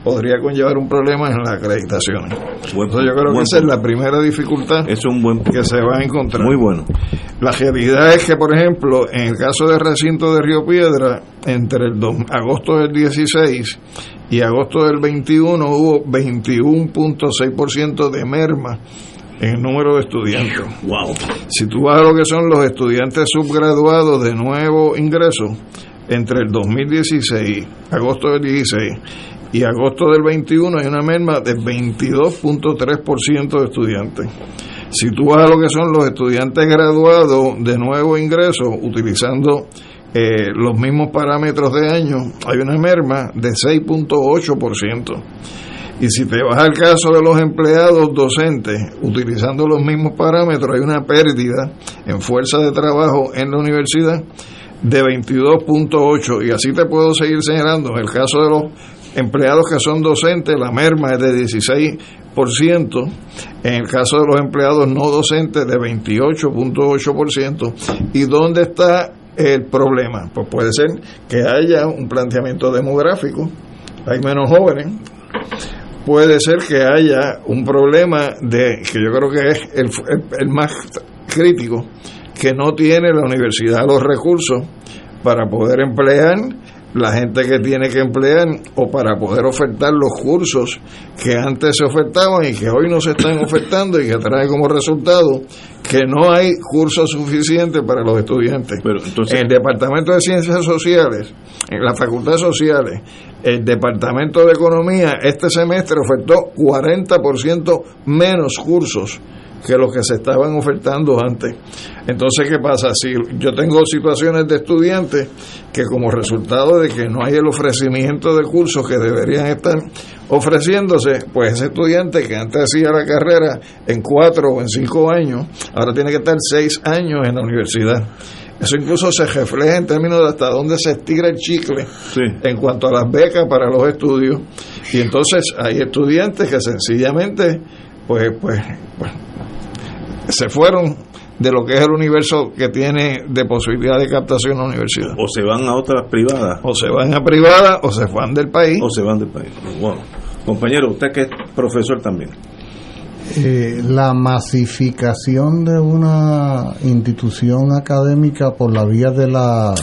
podría conllevar un problema en las acreditaciones. Entonces, yo creo que buen esa es la primera dificultad Es un buen que se va a encontrar. Muy bueno. La realidad es que, por ejemplo, en el caso del recinto de Río Piedra, entre el dos- agosto del 16 y agosto del 21 hubo 21.6% de merma en el número de estudiantes. Wow. Si tú vas a lo que son los estudiantes subgraduados de nuevo ingreso, entre el 2016, agosto del 16 y agosto del 21 hay una merma de 22.3% de estudiantes. Si tú vas a lo que son los estudiantes graduados de nuevo ingreso, utilizando eh, los mismos parámetros de año, hay una merma de 6.8%. Y si te vas al caso de los empleados docentes, utilizando los mismos parámetros, hay una pérdida en fuerza de trabajo en la universidad de 22.8 y así te puedo seguir señalando. En el caso de los empleados que son docentes, la merma es de 16%, en el caso de los empleados no docentes de 28.8%. ¿Y dónde está el problema? Pues puede ser que haya un planteamiento demográfico, hay menos jóvenes, puede ser que haya un problema de que yo creo que es el, el- el más crítico que no tiene la universidad los recursos para poder emplear la gente que tiene que emplear o para poder ofertar los cursos que antes se ofertaban y que hoy no se están ofertando y que trae como resultado que no hay cursos suficientes para los estudiantes. Pero entonces, el Departamento de Ciencias Sociales, en las facultades sociales, el Departamento de Economía este semestre ofertó 40% menos cursos que los que se estaban ofertando antes. Entonces, ¿qué pasa? Si yo tengo situaciones de estudiantes que como resultado de que no hay el ofrecimiento de cursos que deberían estar ofreciéndose, pues ese estudiante que antes hacía la carrera en cuatro o en cinco años, ahora tiene que estar seis años en la universidad. Eso incluso se refleja en términos de hasta dónde se estira el chicle en cuanto a las becas para los estudios. Y entonces hay estudiantes que sencillamente, pues, pues, pues se fueron de lo que es el universo que tiene de posibilidad de captación en la universidad. O se van a otras privadas. O se van a privadas, o se van del país. O se van del país. Bueno, compañero, usted que es profesor también. Eh, la masificación de una institución académica por la vía de la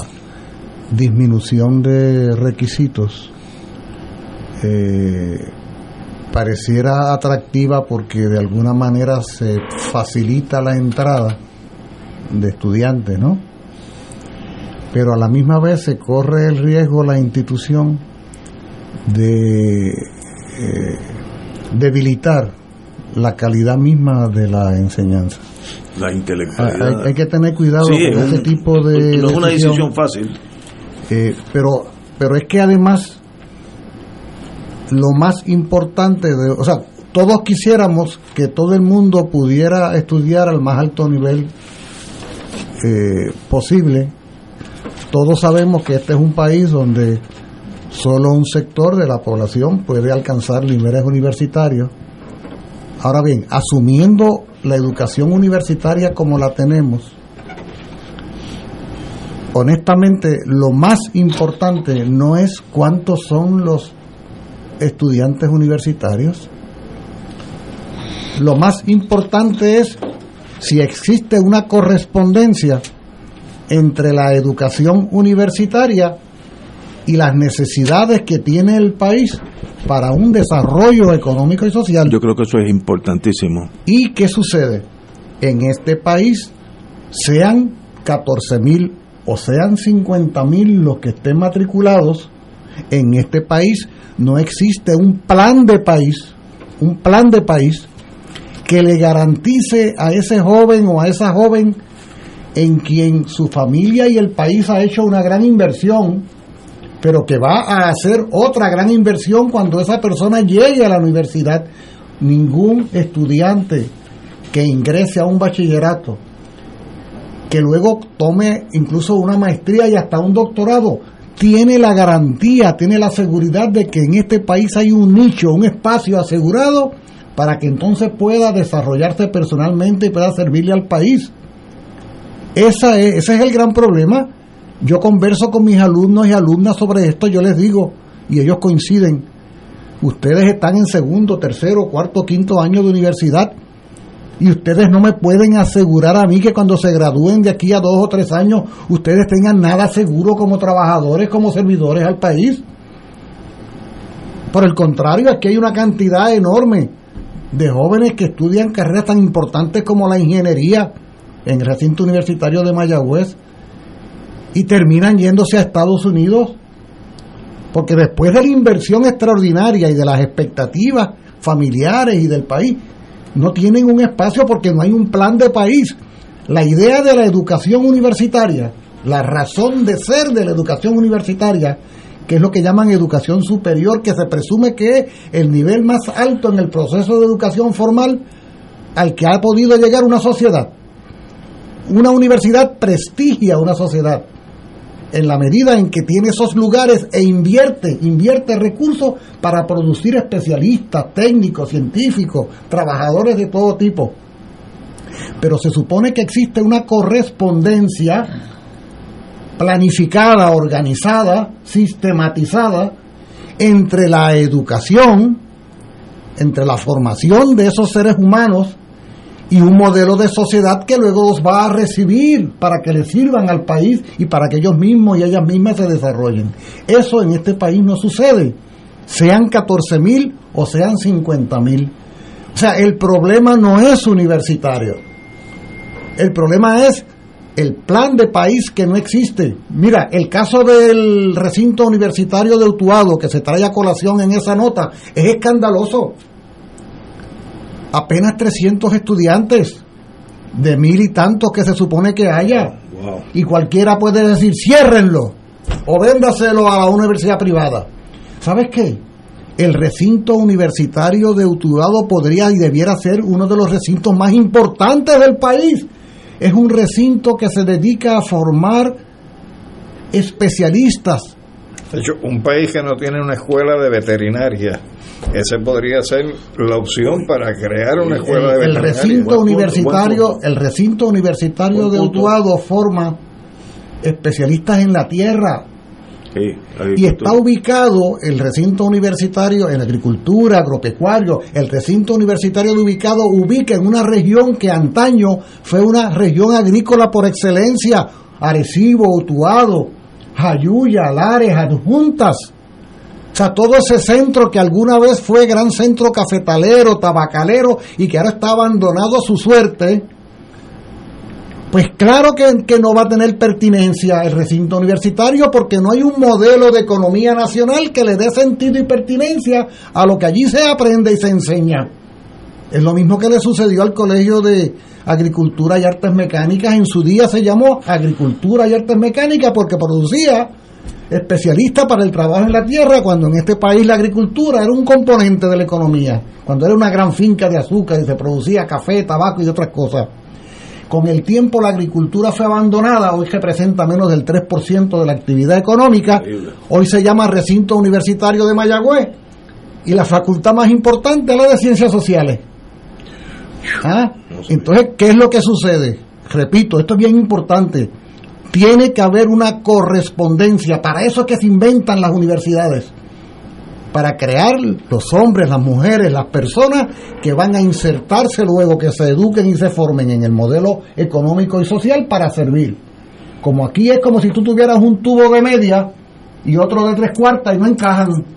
disminución de requisitos eh, pareciera atractiva porque de alguna manera se facilita la entrada de estudiantes, ¿no? Pero a la misma vez se corre el riesgo la institución de eh, debilitar la calidad misma de la enseñanza. La intelectualidad. Hay, hay que tener cuidado Sí, con es un- tipo de. No es una decisión. decisión fácil. Eh, pero, pero es que además lo más importante de, o sea, todos quisiéramos que todo el mundo pudiera estudiar al más alto nivel eh, posible. Todos sabemos que este es un país donde solo un sector de la población puede alcanzar niveles universitarios. Ahora bien, asumiendo la educación universitaria como la tenemos, honestamente lo más importante no es cuántos son los estudiantes universitarios. Lo más importante es si existe una correspondencia entre la educación universitaria y las necesidades que tiene el país para un desarrollo económico y social. Yo creo que eso es importantísimo. ¿Y qué sucede? En este país, sean 14 mil o sean 50 mil los que estén matriculados, en este país no existe un plan de país, un plan de país que le garantice a ese joven o a esa joven en quien su familia y el país ha hecho una gran inversión, pero que va a hacer otra gran inversión cuando esa persona llegue a la universidad. Ningún estudiante que ingrese a un bachillerato, que luego tome incluso una maestría y hasta un doctorado, tiene la garantía, tiene la seguridad de que en este país hay un nicho, un espacio asegurado para que entonces pueda desarrollarse personalmente y pueda servirle al país. Esa es, ese es el gran problema. Yo converso con mis alumnos y alumnas sobre esto, yo les digo, y ellos coinciden, ustedes están en segundo, tercero, cuarto, quinto año de universidad y ustedes no me pueden asegurar a mí que cuando se gradúen de aquí a dos o tres años ustedes tengan nada seguro como trabajadores, como servidores al país. Por el contrario, aquí hay una cantidad enorme de jóvenes que estudian carreras tan importantes como la ingeniería en el recinto universitario de Mayagüez y terminan yéndose a Estados Unidos porque después de la inversión extraordinaria y de las expectativas familiares y del país, no tienen un espacio porque no hay un plan de país. La idea de la educación universitaria, la razón de ser de la educación universitaria, que es lo que llaman educación superior, que se presume que es el nivel más alto en el proceso de educación formal al que ha podido llegar una sociedad. Una universidad prestigia una sociedad en la medida en que tiene esos lugares e invierte, invierte recursos para producir especialistas, técnicos, científicos, trabajadores de todo tipo. Pero se supone que existe una correspondencia planificada, organizada, sistematizada entre la educación, entre la formación de esos seres humanos y un modelo de sociedad que luego los va a recibir para que le sirvan al país y para que ellos mismos y ellas mismas se desarrollen. Eso en este país no sucede, sean 14 mil o sean 50 mil. O sea, el problema no es universitario. El problema es el plan de país que no existe. Mira, el caso del recinto universitario de Utuado, que se trae a colación en esa nota, es escandaloso. Apenas 300 estudiantes de mil y tantos que se supone que haya. Y cualquiera puede decir, ciérrenlo o véndaselo a la universidad privada. ¿Sabes qué? El recinto universitario de Utuado podría y debiera ser uno de los recintos más importantes del país es un recinto que se dedica a formar especialistas. De hecho, un país que no tiene una escuela de veterinaria, ese podría ser la opción para crear una escuela de veterinaria. El recinto universitario, el recinto universitario de Utuado forma especialistas en la tierra, y está ubicado el recinto universitario en agricultura, agropecuario. El recinto universitario de ubicado ubica en una región que antaño fue una región agrícola por excelencia. Arecibo, Utuado, Jayuya, Lares, Adjuntas. O sea, todo ese centro que alguna vez fue gran centro cafetalero, tabacalero y que ahora está abandonado a su suerte, pues claro que, no va a tener pertinencia el recinto universitario porque no hay un modelo de economía nacional que le dé sentido y pertinencia a lo que allí se aprende y se enseña. Es lo mismo que le sucedió al Colegio de Agricultura y Artes Mecánicas. En su día se llamó Agricultura y Artes Mecánicas porque producía especialistas para el trabajo en la tierra, cuando en este país la agricultura era un componente de la economía, cuando era una gran finca de azúcar y se producía café, tabaco y otras cosas. Con el tiempo la agricultura fue abandonada, hoy representa menos del 3% de la actividad económica, hoy se llama recinto universitario de Mayagüez y la facultad más importante es la de ciencias sociales. ¿Ah? Entonces, ¿qué es lo que sucede? Repito, esto es bien importante. Tiene que haber una correspondencia, para eso es que se inventan las universidades para crear los hombres, las mujeres, las personas que van a insertarse luego, que se eduquen y se formen en el modelo económico y social para servir. Como aquí es como si tú tuvieras un tubo de media y otro de tres cuartas y no encajan.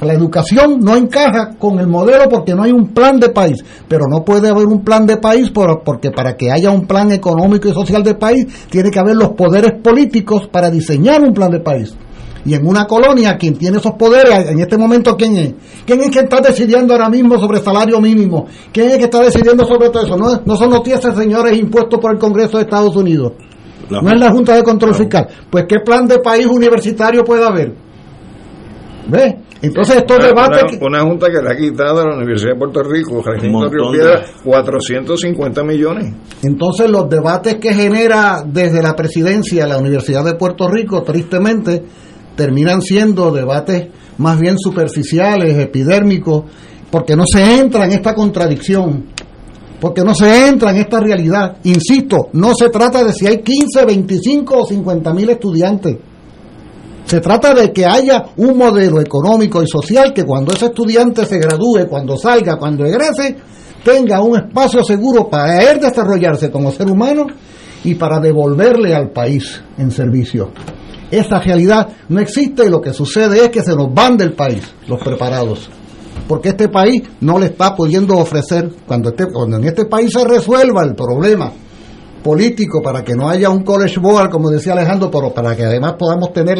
La educación no encaja con el modelo porque no hay un plan de país, pero no puede haber un plan de país porque para que haya un plan económico y social de país tiene que haber los poderes políticos para diseñar un plan de país. Y en una colonia, quien tiene esos poderes, en este momento, ¿quién es? ¿Quién es que está decidiendo ahora mismo sobre salario mínimo? ¿Quién es que está decidiendo sobre todo eso? No, no son los 10 señores impuestos por el Congreso de Estados Unidos. no es la Junta de Control Fiscal. Pues, ¿qué plan de país universitario puede haber? ¿Ves? Entonces estos una, debates... Una, junta que le ha quitado a la Universidad de Puerto Rico, Recinto Río Piedra, 450 millones. Entonces los debates que genera desde la presidencia la Universidad de Puerto Rico, tristemente, terminan siendo debates más bien superficiales, epidérmicos, porque no se entra en esta contradicción, porque no se entra en esta realidad. Insisto, no se trata de si hay 15, 25 o 50 mil estudiantes. Se trata de que haya un modelo económico y social que cuando ese estudiante se gradúe, cuando salga, cuando egrese, tenga un espacio seguro para él desarrollarse como ser humano y para devolverle al país en servicio. Esa realidad no existe y lo que sucede es que se nos van del país los preparados. Porque este país no le está pudiendo ofrecer, cuando, este, cuando en este país se resuelva el problema político para que no haya un college board, como decía Alejandro, pero para que además podamos tener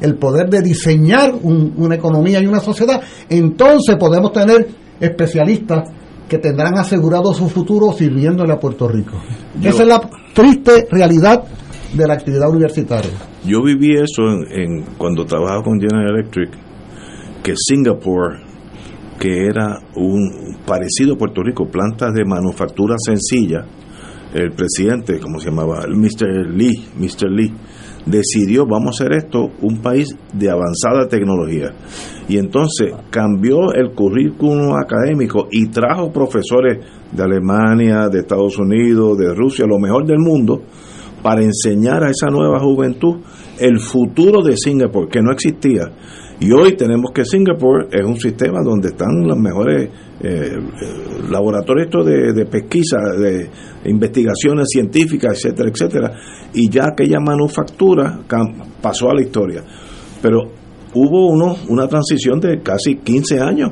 el poder de diseñar una economía y una sociedad, entonces podemos tener especialistas que tendrán asegurado su futuro sirviéndole a Puerto Rico. Esa es la triste realidad de la actividad universitaria. Yo viví eso en, cuando trabajaba con General Electric, que Singapur, que era un parecido a Puerto Rico, plantas de manufactura sencilla, el presidente, como se llamaba? El Mr. Lee, Mr. Lee, decidió, vamos a hacer esto, un país de avanzada tecnología. Y entonces cambió el currículum académico y trajo profesores de Alemania, de Estados Unidos, de Rusia, lo mejor del mundo, para enseñar a esa nueva juventud el futuro de Singapur, que no existía. Y hoy tenemos que Singapur es un sistema donde están los mejores eh, laboratorios de, de, pesquisa, de investigaciones científicas, etcétera, etcétera. Y ya aquella manufactura pasó a la historia. Pero hubo uno, una transición de casi 15 años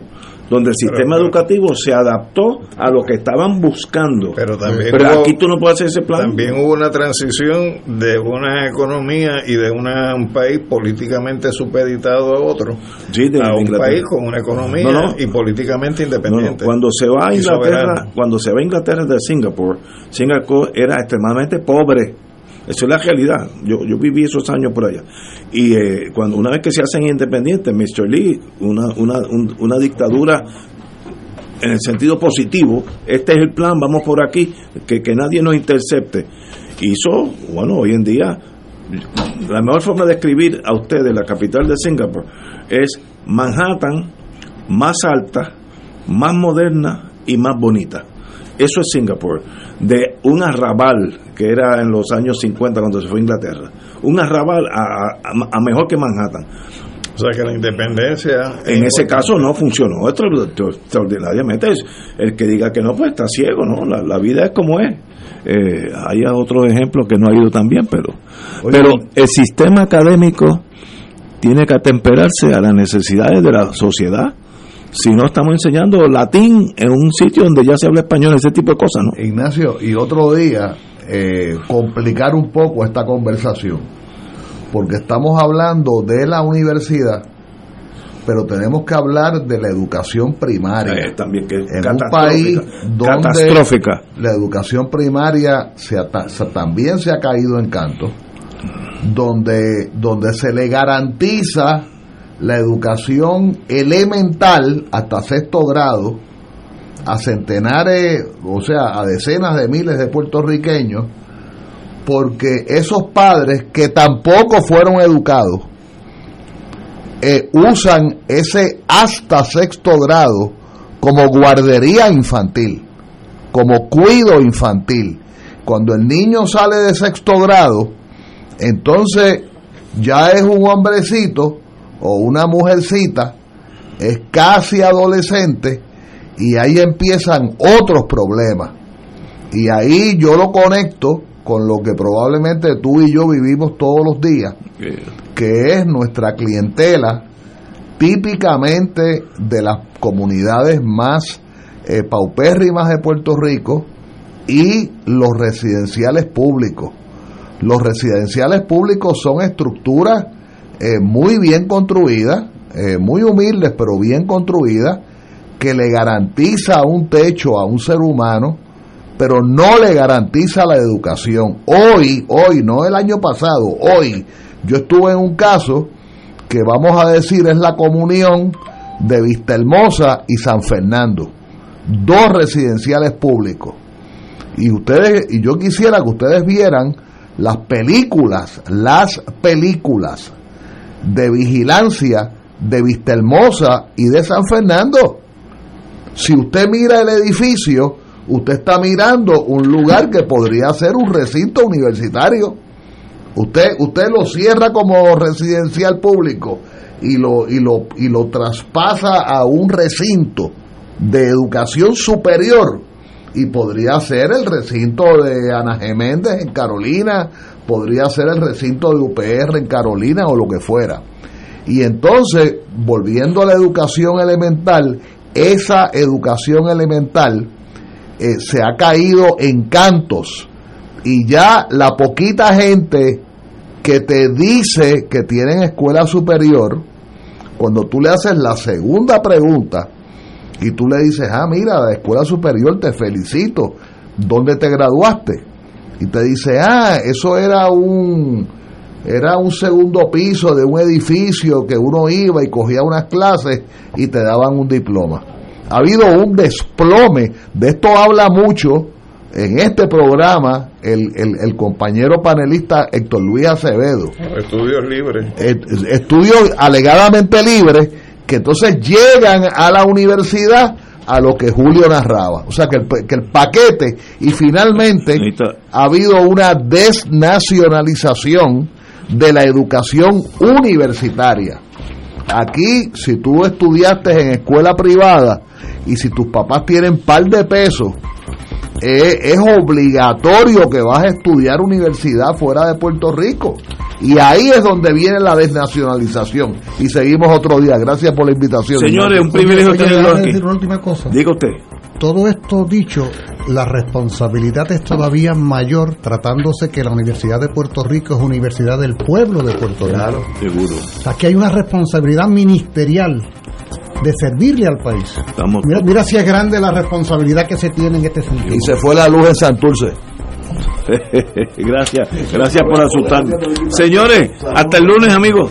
donde el sistema educativo se adaptó a lo que estaban buscando. Pero también Pero hubo- aquí tú no puedes hacer ese plan. También hubo una transición de una economía y de una, un país políticamente supeditado a otro Sí, de a un Inglaterra. país con una economía No, no. y políticamente no, independiente. Cuando se va a Inglaterra, soberano. cuando se va a Inglaterra de Singapur, Singapur era extremadamente pobre. Eso es la realidad. Yo, yo viví esos años por allá. Y eh, cuando una vez que se hacen independientes, Mr. Lee, una, una, un- una dictadura en el sentido positivo, este es el plan, vamos por aquí, que, que nadie nos intercepte. Hizo, bueno, hoy en día, la mejor forma de escribir a ustedes la capital de Singapur es Manhattan más alta, más moderna y más bonita. Eso es Singapur. De un arrabal que era en los años 50 cuando se fue a Inglaterra. Un arrabal a, a- a mejor que Manhattan. O sea que la independencia... En es ese caso no funcionó extra- extraordinariamente. El que diga que no, pues está ciego, ¿no? La, la vida es como es. Eh, hay otros ejemplos que no ha ido tan bien, pero, pero el sistema académico tiene que atemperarse a las necesidades de la sociedad. Si no estamos enseñando latín en un sitio donde ya se habla español, ese tipo de cosas, ¿no? Ignacio, y otro día eh, complicar un poco esta conversación, porque estamos hablando de la universidad, pero tenemos que hablar de la educación primaria. Eh, también que es en un país donde Catastrófica. la educación primaria se se- también se ha caído en canto, donde, donde se le garantiza la educación elemental hasta sexto grado a centenares, o sea, a decenas de miles de puertorriqueños, porque esos padres que tampoco fueron educados eh, usan ese hasta sexto grado como guardería infantil, como cuido infantil. Cuando el niño sale de sexto grado, entonces ya es un hombrecito o una mujercita, es casi adolescente y ahí empiezan otros problemas. Y ahí yo lo conecto con lo que probablemente tú y yo vivimos todos los días, que es nuestra clientela típicamente de las comunidades más eh, paupérrimas de Puerto Rico y los residenciales públicos. Los residenciales públicos son estructuras eh, muy bien construidas, eh, muy humildes pero bien construidas, que le garantiza un techo a un ser humano, pero no le garantiza la educación. Hoy, hoy, no el año pasado, hoy, yo estuve en un caso que vamos a decir es la comunión de Vistahermosa y San Fernando, dos residenciales públicos. Y ustedes, y yo quisiera que ustedes vieran las películas, las películas de vigilancia de Vistahermosa y de San Fernando. Si usted mira el edificio, usted está mirando un lugar que podría ser un recinto universitario. Usted, usted lo cierra como residencial público y lo, y lo, y lo traspasa a un recinto de educación superior y podría ser el recinto de Ana Geméndez en Carolina, podría ser el recinto de UPR en Carolina o lo que fuera. Y entonces, volviendo a la educación elemental, esa educación elemental eh, se ha caído en cantos y ya la poquita gente que te dice que tienen escuela superior, cuando tú le haces la segunda pregunta y tú le dices, ah, mira, la escuela superior, te felicito, ¿dónde te graduaste? Y te dice, ah, eso era un, era un segundo piso de un edificio que uno iba y cogía unas clases y te daban un diploma. Ha habido un desplome, de esto habla mucho en este programa el, el, el compañero panelista Héctor Luis Acevedo. Estudios libres. Estudios alegadamente libres que entonces llegan a la universidad a lo que Julio narraba. O sea, que el, que el paquete y finalmente ha habido una desnacionalización de la educación universitaria. Aquí, si tú estudiaste en escuela privada y si tus papás tienen par de pesos, eh, es obligatorio que vas a estudiar universidad fuera de Puerto Rico. Y ahí es donde viene la desnacionalización. Y seguimos otro día. Gracias por la invitación. Señores, un privilegio tenerlo aquí. decir una última cosa. Diga usted. Todo esto dicho, la responsabilidad es todavía mayor tratándose que la Universidad de Puerto Rico es universidad del pueblo de Puerto Rico. Claro, seguro. Aquí hay una responsabilidad ministerial de servirle al país. Mira, mira si es grande la responsabilidad que se tiene en este sentido. Y se fue la luz en Santurce. gracias, gracias por asustarme. Señores, hasta el lunes, amigos.